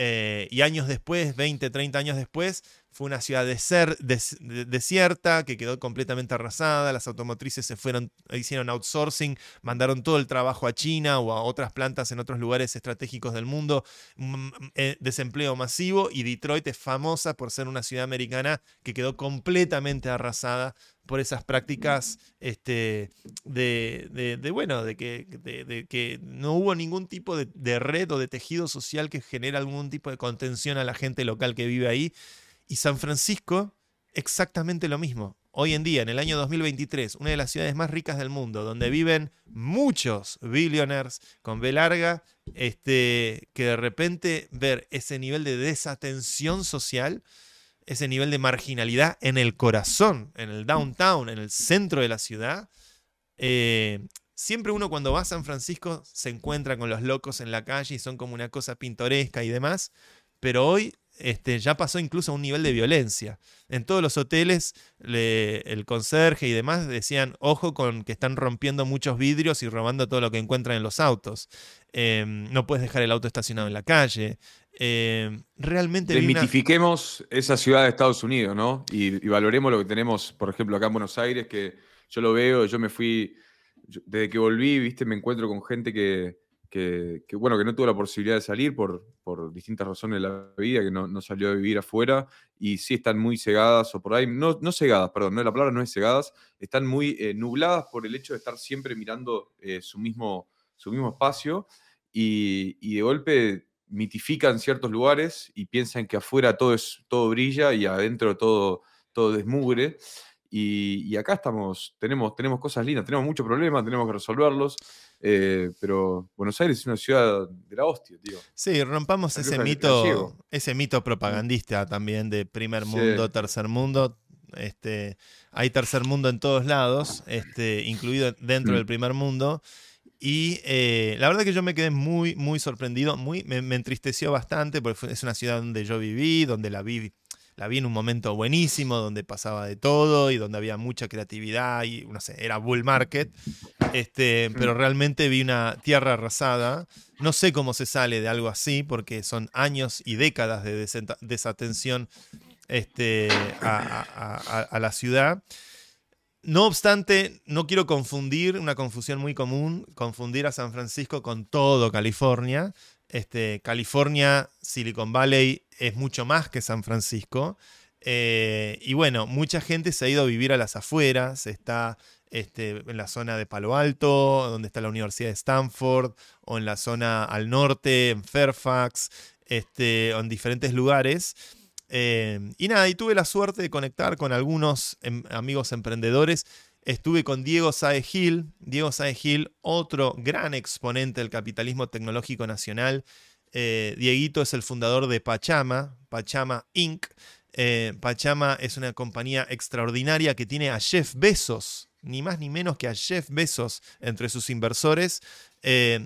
Speaker 2: Eh, y años después, 20, 30 años después, fue una ciudad deser- des- de- desierta que quedó completamente arrasada. Las automotrices se fueron, hicieron outsourcing, mandaron todo el trabajo a China o a otras plantas en otros lugares estratégicos del mundo. Mm, eh, desempleo masivo y Detroit es famosa por ser una ciudad americana que quedó completamente arrasada por esas prácticas este, de, bueno, de que, de, que no hubo ningún tipo de, de red o de tejido social que genera algún tipo de contención a la gente local que vive ahí. Y San Francisco, exactamente lo mismo. Hoy en día, en el año 2023, una de las ciudades más ricas del mundo, donde viven muchos billionaires con B larga, este, que de repente ver ese nivel de desatención social, ese nivel de marginalidad en el corazón, en el downtown, en el centro de la ciudad, eh, siempre uno cuando va a San Francisco se encuentra con los locos en la calle y son como una cosa pintoresca y demás, pero hoy este, ya pasó incluso a un nivel de violencia. En todos los hoteles, le- el conserje y demás decían, ojo con que están rompiendo muchos vidrios y robando todo lo que encuentran en los autos. Eh, no puedes dejar el auto estacionado en la calle. Eh, realmente una-
Speaker 3: Desmitifiquemos esa ciudad de Estados Unidos, ¿no? Y, y valoremos lo que tenemos, por ejemplo, acá en Buenos Aires, que yo lo veo, yo me fui, yo- desde que volví, viste, me encuentro con gente que, que, que, bueno, que no tuvo la posibilidad de salir por, por distintas razones de la vida, que no, no salió a vivir afuera, y sí están muy cegadas, o por ahí, no, no cegadas, perdón, no, la palabra no es cegadas, están muy eh, nubladas por el hecho de estar siempre mirando eh, su, mismo, su mismo espacio, y, y de golpe mitifican ciertos lugares y piensan que afuera todo, es, todo brilla y adentro todo, todo desmugre. Y, y acá estamos, tenemos, tenemos cosas lindas, tenemos muchos problemas, tenemos que resolverlos, eh, pero Buenos Aires es una ciudad de la hostia, tío.
Speaker 2: Sí, rompamos ese mito, ese mito propagandista también de primer
Speaker 3: Sí.
Speaker 2: mundo, tercer mundo. Este, hay tercer mundo en todos lados, este, incluido dentro
Speaker 3: Mm.
Speaker 2: del primer mundo. Y eh, la verdad que yo me quedé muy, muy sorprendido, muy, me, entristeció bastante, porque es una ciudad donde yo viví, donde la vi, la vi en un momento buenísimo, donde pasaba de todo y donde había mucha creatividad y, no sé, era bull market. Este, pero realmente vi una tierra arrasada. No sé cómo se sale de algo así, porque son años y décadas de desatención este, a la ciudad. No obstante, no quiero confundir, una confusión muy común, confundir a San Francisco con todo California. Este, California, Silicon Valley es mucho más que San Francisco. Eh, y bueno, mucha gente se ha ido a vivir a las afueras, está este, en la zona de Palo Alto, donde está la Universidad de Stanford, o en la zona al norte, en Fairfax, este, o en diferentes lugares. Eh, y nada, y tuve la suerte de conectar con algunos em, amigos emprendedores. Estuve con Diego Sae Gil. Diego Sae Gil, otro gran exponente del capitalismo tecnológico nacional. Eh, Dieguito es el fundador de Pachama, Pachama Inc. Eh, Pachama es una compañía extraordinaria que tiene a Jeff Bezos, ni más ni menos que a Jeff Bezos entre sus inversores,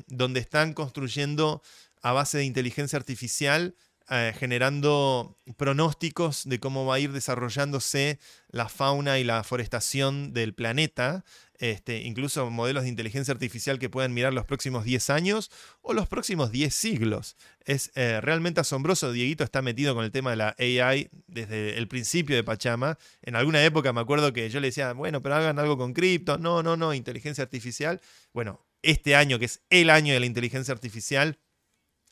Speaker 2: donde están construyendo a base de inteligencia artificial eh, generando pronósticos de cómo va a ir desarrollándose la fauna y la forestación del planeta, este, incluso modelos de inteligencia artificial que pueden mirar los próximos 10 años o los próximos 10 siglos. Es eh, realmente asombroso. Dieguito está metido con el tema de la AI desde el principio de Pachama. En alguna época me acuerdo que yo le decía, bueno, pero hagan algo con cripto. No, no, no, inteligencia artificial. Bueno, este año, que es el año de la inteligencia artificial,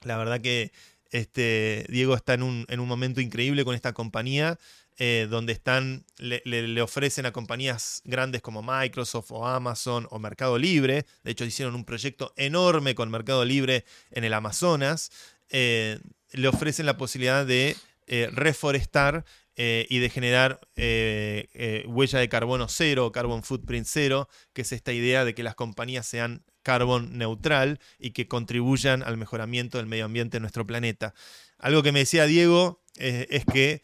Speaker 2: la verdad que este, Diego está en un, en un momento increíble con esta compañía, eh, donde están, le, ofrecen a compañías grandes como Microsoft o Amazon o Mercado Libre. De hecho, hicieron un proyecto enorme con Mercado Libre en el Amazonas. eh, le ofrecen la posibilidad de eh, reforestar eh, y de generar eh, eh, huella de carbono cero, carbon footprint cero, que es esta idea de que las compañías sean carbon neutral y que contribuyan al mejoramiento del medio ambiente en nuestro planeta. Algo que me decía Diego es que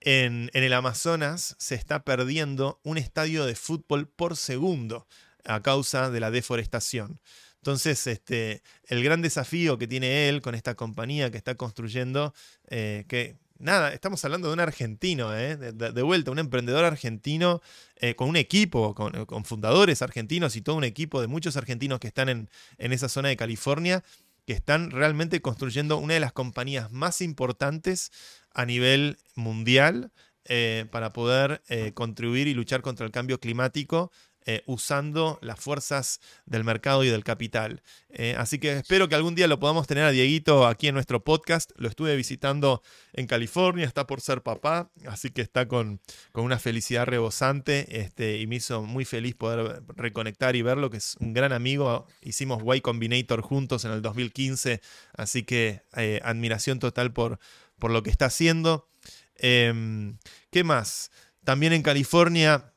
Speaker 2: en, el Amazonas se está perdiendo un estadio de fútbol por segundo a causa de la deforestación. Entonces, este, el gran desafío que tiene él con esta compañía que está construyendo, que nada, estamos hablando de un argentino, eh, de, vuelta, un emprendedor argentino eh, con un equipo, con, fundadores argentinos y todo un equipo de muchos argentinos que están en, esa zona de California, que están realmente construyendo una de las compañías más importantes a nivel mundial eh, para poder contribuir y luchar contra el cambio climático eh, usando las fuerzas del mercado y del capital. Eh, así que espero que algún día lo podamos tener a Dieguito aquí en nuestro podcast. Lo estuve visitando en California, está por ser papá, así que está con, con una felicidad rebosante este, y me hizo muy feliz poder reconectar y verlo, que es un gran amigo. Hicimos Y Combinator juntos en el 2015, así que eh, admiración total por, por lo que está haciendo. Em, ¿Qué más? También en California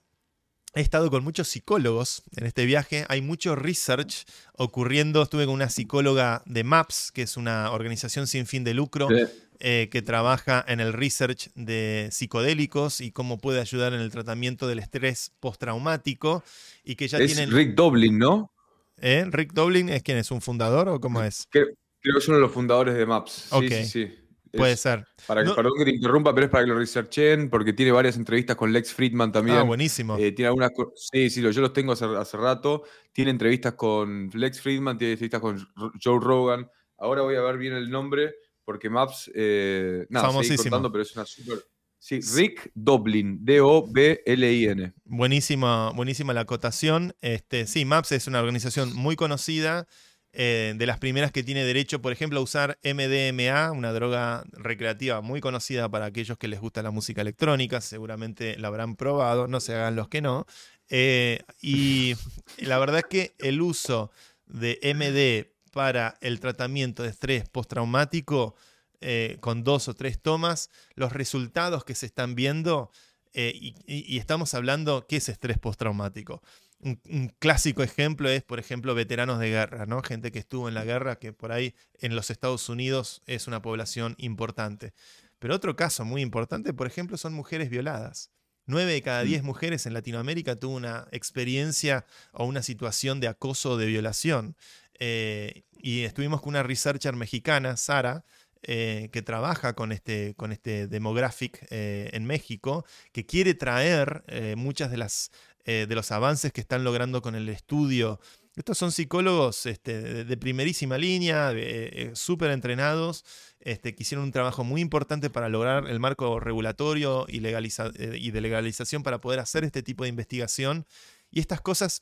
Speaker 2: he estado con muchos psicólogos en este viaje. Hay mucho research ocurriendo. Estuve con una psicóloga de MAPS, que es una organización sin fin de lucro
Speaker 3: Sí.
Speaker 2: eh, que trabaja en el research de psicodélicos y cómo puede ayudar en el tratamiento del estrés postraumático. Y que ya
Speaker 3: es
Speaker 2: tienen.
Speaker 3: Rick Doblin, ¿no?
Speaker 2: ¿Eh? Rick Doblin es quien es un fundador o cómo es?
Speaker 3: Creo, creo que son los fundadores de Maps. Sí,
Speaker 2: Ok.
Speaker 3: sí, sí.
Speaker 2: Puede ser.
Speaker 3: Para que,
Speaker 2: No-
Speaker 3: Perdón que te interrumpa, pero es para que lo researchen, porque tiene varias entrevistas con Lex Friedman también.
Speaker 2: Ah, buenísimo.
Speaker 3: Eh, tiene algunas. Sí, sí, yo los tengo hace, hace rato. Tiene entrevistas con Lex Friedman, tiene entrevistas con Joe Rogan. Ahora voy a ver bien el nombre, porque Maps. Eh, nada,
Speaker 2: Famosísimo.
Speaker 3: contando, pero es una super. Sí, Rick Doblin, D-O-B-L-I-N.
Speaker 2: Buenísima, buenísima la acotación. Este, sí, MAPS es una organización muy conocida, eh, de las primeras que tiene derecho, por ejemplo, a usar MDMA, una droga recreativa muy conocida para aquellos que les gusta la música electrónica, seguramente la habrán probado, no se hagan los que no. Eh, y la verdad es que el uso de MD para el tratamiento de estrés postraumático eh, con dos o tres tomas, los resultados que se están viendo, eh, y, y- estamos hablando, ¿qué es estrés postraumático? Un, un clásico ejemplo es, por ejemplo, veteranos de guerra, ¿no? Gente que estuvo en la guerra, que por ahí en los Estados Unidos es una población importante. Pero otro caso muy importante, por ejemplo, son mujeres violadas. Nueve de cada diez mujeres en Latinoamérica tuvo una experiencia o una situación de acoso o de violación. Eh, y estuvimos con una researcher mexicana, Sara, eh, que trabaja con este, con este demographic eh, en México, que quiere traer eh, muchas de las eh, de los avances que están logrando con el estudio. Estos son psicólogos este, de, primerísima línea, de- eh, súper entrenados, este, que hicieron un trabajo muy importante para lograr el marco regulatorio y, legaliza- eh, y de legalización para poder hacer este tipo de investigación. Y estas cosas,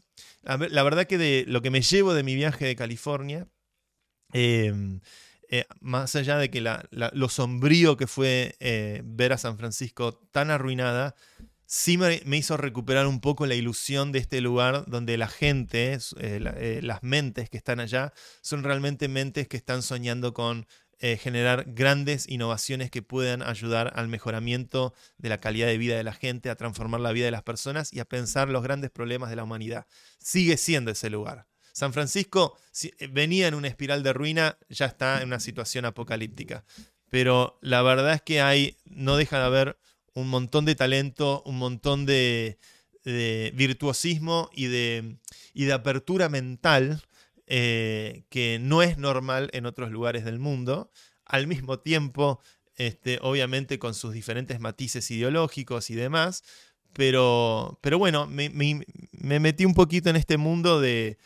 Speaker 2: ver, la verdad que de lo que me llevo de mi viaje de California, eh, eh, más allá de que lo sombrío que fue eh, ver a San Francisco tan arruinada, sí me, hizo recuperar un poco la ilusión de este lugar donde la gente, eh, eh, las mentes que están allá, son realmente mentes que están soñando con eh, generar grandes innovaciones que puedan ayudar al mejoramiento de la calidad de vida de la gente, a transformar la vida de las personas y a pensar los grandes problemas de la humanidad. Sigue siendo ese lugar. San Francisco si- venía en una espiral de ruina, ya está en una situación apocalíptica. Pero la verdad es que hay, no deja de haber un montón de talento, un montón de, virtuosismo y de, apertura mental eh, que no es normal en otros lugares del mundo. Al mismo tiempo, este, obviamente con sus diferentes matices ideológicos y demás. Pero, bueno, me, me- me metí un poquito en este mundo de,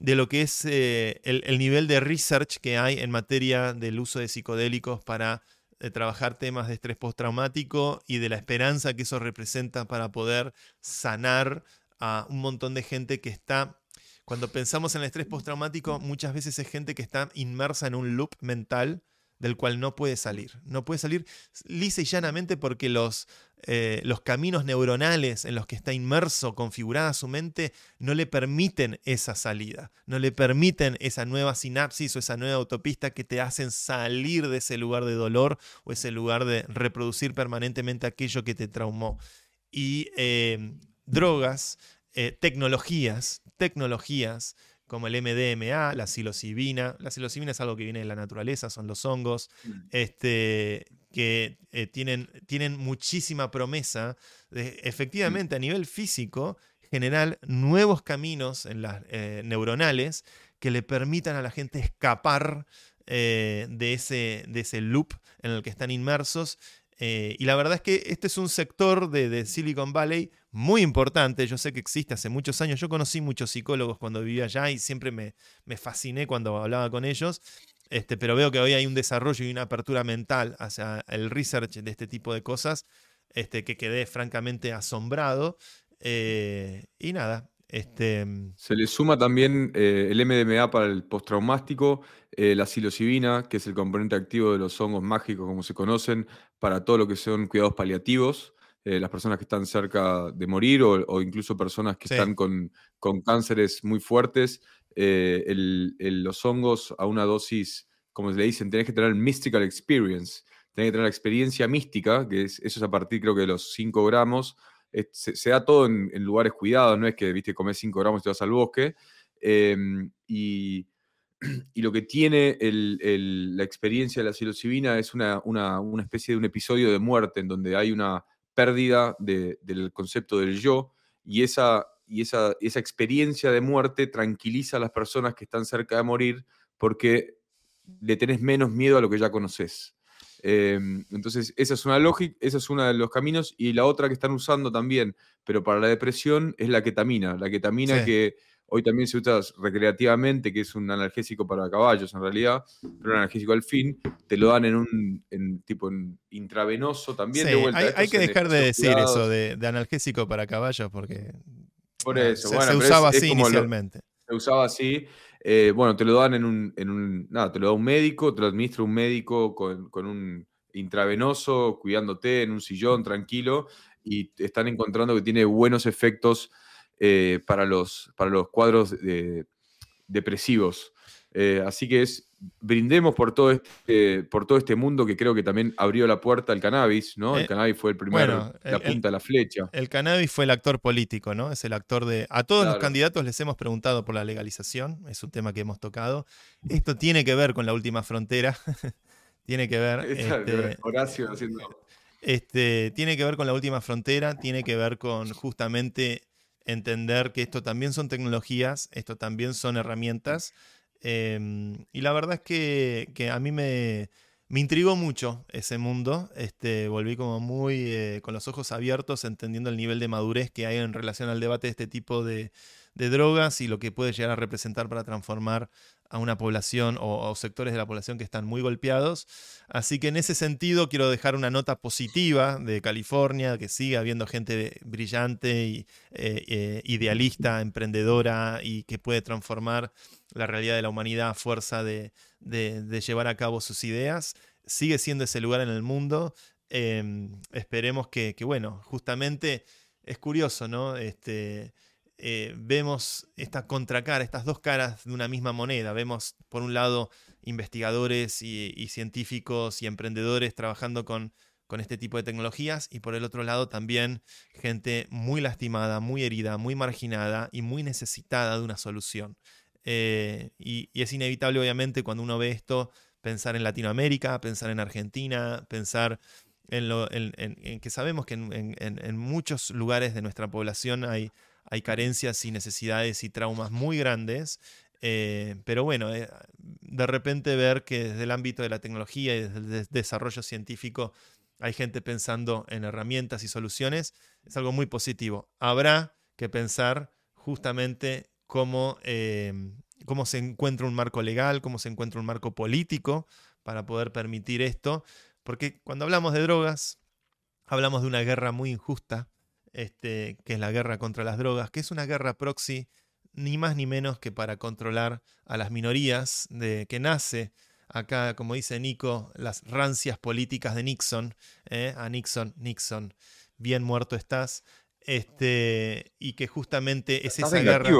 Speaker 2: lo que es eh, el nivel de research que hay en materia del uso de psicodélicos para eh, trabajar temas de estrés postraumático y de la esperanza que eso representa para poder sanar a un montón de gente que está, cuando pensamos en el estrés postraumático, muchas veces es gente que está inmersa en un loop mental del cual no puede salir. No puede salir lisa y llanamente porque los, eh, los caminos neuronales en los que está inmerso, configurada su mente, no le permiten esa salida, no le permiten esa nueva sinapsis o esa nueva autopista que te hacen salir de ese lugar de dolor o ese lugar de reproducir permanentemente aquello que te traumó. Y eh, drogas, eh, tecnologías, tecnologías como el MDMA, la psilocibina. La psilocibina es algo que viene de la naturaleza, son los hongos, este, que eh, tienen, tienen muchísima promesa de efectivamente a nivel físico generar nuevos caminos en las, eh, neuronales que le permitan a la gente escapar eh, de, ese, de ese loop en el que están inmersos. Y la verdad es que este es un sector de, de Silicon Valley muy importante. Yo sé que existe hace muchos años. Yo conocí muchos psicólogos cuando vivía allá y siempre me, me fasciné cuando hablaba con ellos. Este, pero veo que hoy hay un desarrollo y una apertura mental hacia el research de este tipo de cosas este, que quedé francamente asombrado. Eh, y nada, este,
Speaker 3: Se le suma también eh, el MDMA para el postraumático, eh, la psilocibina, que es el componente activo de los hongos mágicos, como se conocen, para todo lo que son cuidados paliativos, eh, las personas que están cerca de morir o, o incluso personas que
Speaker 2: Sí.
Speaker 3: están con, con cánceres muy fuertes. eh, el- el- los hongos a una dosis, como le dicen, tenés que tener mystical experience, tenés que tener la experiencia mística, que es, eso es a partir creo que de los 5 gramos, es- se, se da todo en, en lugares cuidados, no es que, viste, comes 5 gramos y te vas al bosque. em, y, y lo que tiene el- el- la experiencia de la psilocibina es una, una- una especie de un episodio de muerte en donde hay una pérdida de- del concepto del yo y esa, y esa, esa experiencia de muerte tranquiliza a las personas que están cerca de morir porque le tenés menos miedo a lo que ya conoces. Em, entonces, esa es una lógica, esa es uno de los caminos. Y la otra que están usando también, pero para la depresión, es la ketamina. La ketamina
Speaker 2: Sí.
Speaker 3: que hoy también se usa recreativamente, que es un analgésico para caballos en realidad, pero un analgésico al fin, te lo dan en un en, tipo en intravenoso también.
Speaker 2: sí,
Speaker 3: de vuelta,
Speaker 2: hay, que dejar de decir
Speaker 3: cuidados.
Speaker 2: eso de, de analgésico para caballos porque
Speaker 3: Por
Speaker 2: ah,
Speaker 3: eso,
Speaker 2: se,
Speaker 3: bueno,
Speaker 2: usaba
Speaker 3: es
Speaker 2: así
Speaker 3: lo-
Speaker 2: inicialmente.
Speaker 3: se usaba así. eh, bueno, te lo dan en un, en un. Nada, te lo da un médico, te lo administra un médico con, con un intravenoso, cuidándote en un sillón tranquilo, y están encontrando que tiene buenos efectos eh, para, los, para los cuadros de- depresivos. Eh, así que es. Brindemos por todo, este, por todo este mundo que creo que también abrió la puerta al cannabis, ¿no?
Speaker 2: Eh,
Speaker 3: el cannabis fue el primer,
Speaker 2: bueno,
Speaker 3: la
Speaker 2: el-
Speaker 3: punta de la flecha.
Speaker 2: El cannabis fue el actor político, ¿no? Es el actor de... A todos los candidatos les hemos preguntado por la legalización, es un tema que hemos tocado. Esto tiene que ver con la última frontera, tiene que ver... este,
Speaker 3: Horacio haciendo.
Speaker 2: este, tiene que ver con la última frontera, tiene que ver con justamente entender que esto también son tecnologías, esto también son herramientas. em, y la verdad es que, que a mí me, me intrigó mucho ese mundo. Este, volví como muy eh, con los ojos abiertos, entendiendo el nivel de madurez que hay en relación al debate de este tipo de, de drogas y lo que puede llegar a representar para transformar a una población o, o sectores de la población que están muy golpeados. Así que en ese sentido quiero dejar una nota positiva de California, que sigue habiendo gente brillante y eh, eh, idealista, emprendedora y que puede transformar la realidad de la humanidad a fuerza de, llevar a cabo sus ideas. Sigue siendo ese lugar en el mundo. Eh, esperemos que, que, bueno, justamente es curioso, ¿no? Este, eh, vemos esta contracara, estas dos caras de una misma moneda. Vemos, por un lado, investigadores y, científicos y emprendedores trabajando con, con este tipo de tecnologías y por el otro lado también gente muy lastimada, muy herida, muy marginada y muy necesitada de una solución. Eh, y, es inevitable, obviamente, cuando uno ve esto, pensar en Latinoamérica, pensar en Argentina, pensar en, lo, en, que sabemos que en muchos lugares de nuestra población hay, hay carencias y necesidades y traumas muy grandes. eh, pero bueno, eh, de repente ver que desde el ámbito de la tecnología y desde el des- desarrollo científico hay gente pensando en herramientas y soluciones, es algo muy positivo. Habrá que pensar justamente cómo, eh, cómo se encuentra un marco legal, cómo se encuentra un marco político para poder permitir esto, porque cuando hablamos de drogas, hablamos de una guerra muy injusta, este, que es la guerra contra las drogas, que es una guerra proxy, ni más ni menos que para controlar a las minorías, de, que nace acá, como dice Nico, las rancias políticas de Nixon, ¿eh? a Nixon, Nixon, bien muerto estás, este, y que justamente es esa guerra.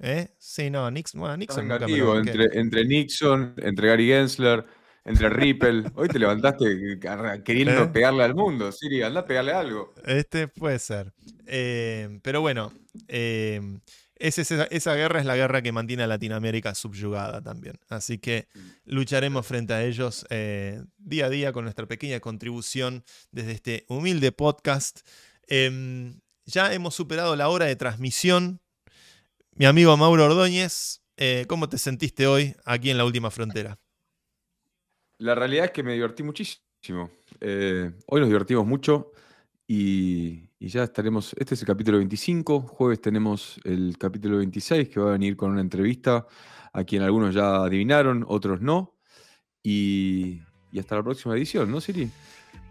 Speaker 2: ¿Eh? Sí, no, Nixon, bueno, Nixon nunca
Speaker 3: entre, entre Nixon, entre Gary Gensler, entre Ripple. Hoy te levantaste queriendo
Speaker 2: ¿Eh?
Speaker 3: pegarle al mundo. Siri, anda a pegarle algo.
Speaker 2: Este puede ser. Eh, pero bueno, eh, es esa, esa guerra es la guerra que mantiene a Latinoamérica subyugada también. Así que lucharemos frente a ellos eh, día a día con nuestra pequeña contribución desde este humilde podcast. Em, ya hemos superado la hora de transmisión. Mi amigo Mauro Ordóñez, eh, ¿cómo te sentiste hoy aquí en la última frontera?
Speaker 3: La realidad es que me divertí muchísimo. Eh, hoy nos divertimos mucho y, ya estaremos. Este es el capítulo 25. Jueves tenemos el capítulo 26 que va a venir con una entrevista a quien algunos ya adivinaron, otros no. Y, y hasta la próxima edición, ¿no, Siri?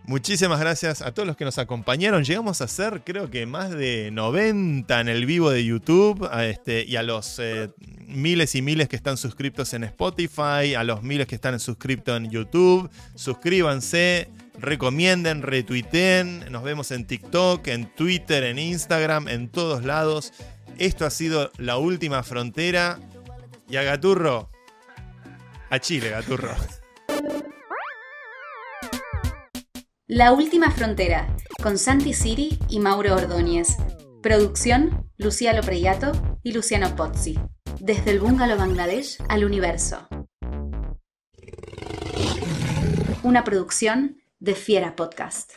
Speaker 2: Muchísimas gracias a todos los que nos acompañaron. Llegamos a ser, creo que más de 90 en el vivo de YouTube. este, y a los eh, miles y miles que están suscriptos en Spotify, a los miles que están suscriptos en YouTube. Suscríbanse, recomienden, retuiteen. Nos vemos en TikTok, en Twitter, en Instagram, en todos lados. Esto ha sido la última frontera. Y a Gaturro, a Chile, Gaturro.
Speaker 7: La Última Frontera, con Santi Siri y Mauro Ordóñez. Producción, Lucía Lopreyato y Luciano Pozzi. Desde el Bungalow Bangladesh al universo. Una producción de Fiera Podcast.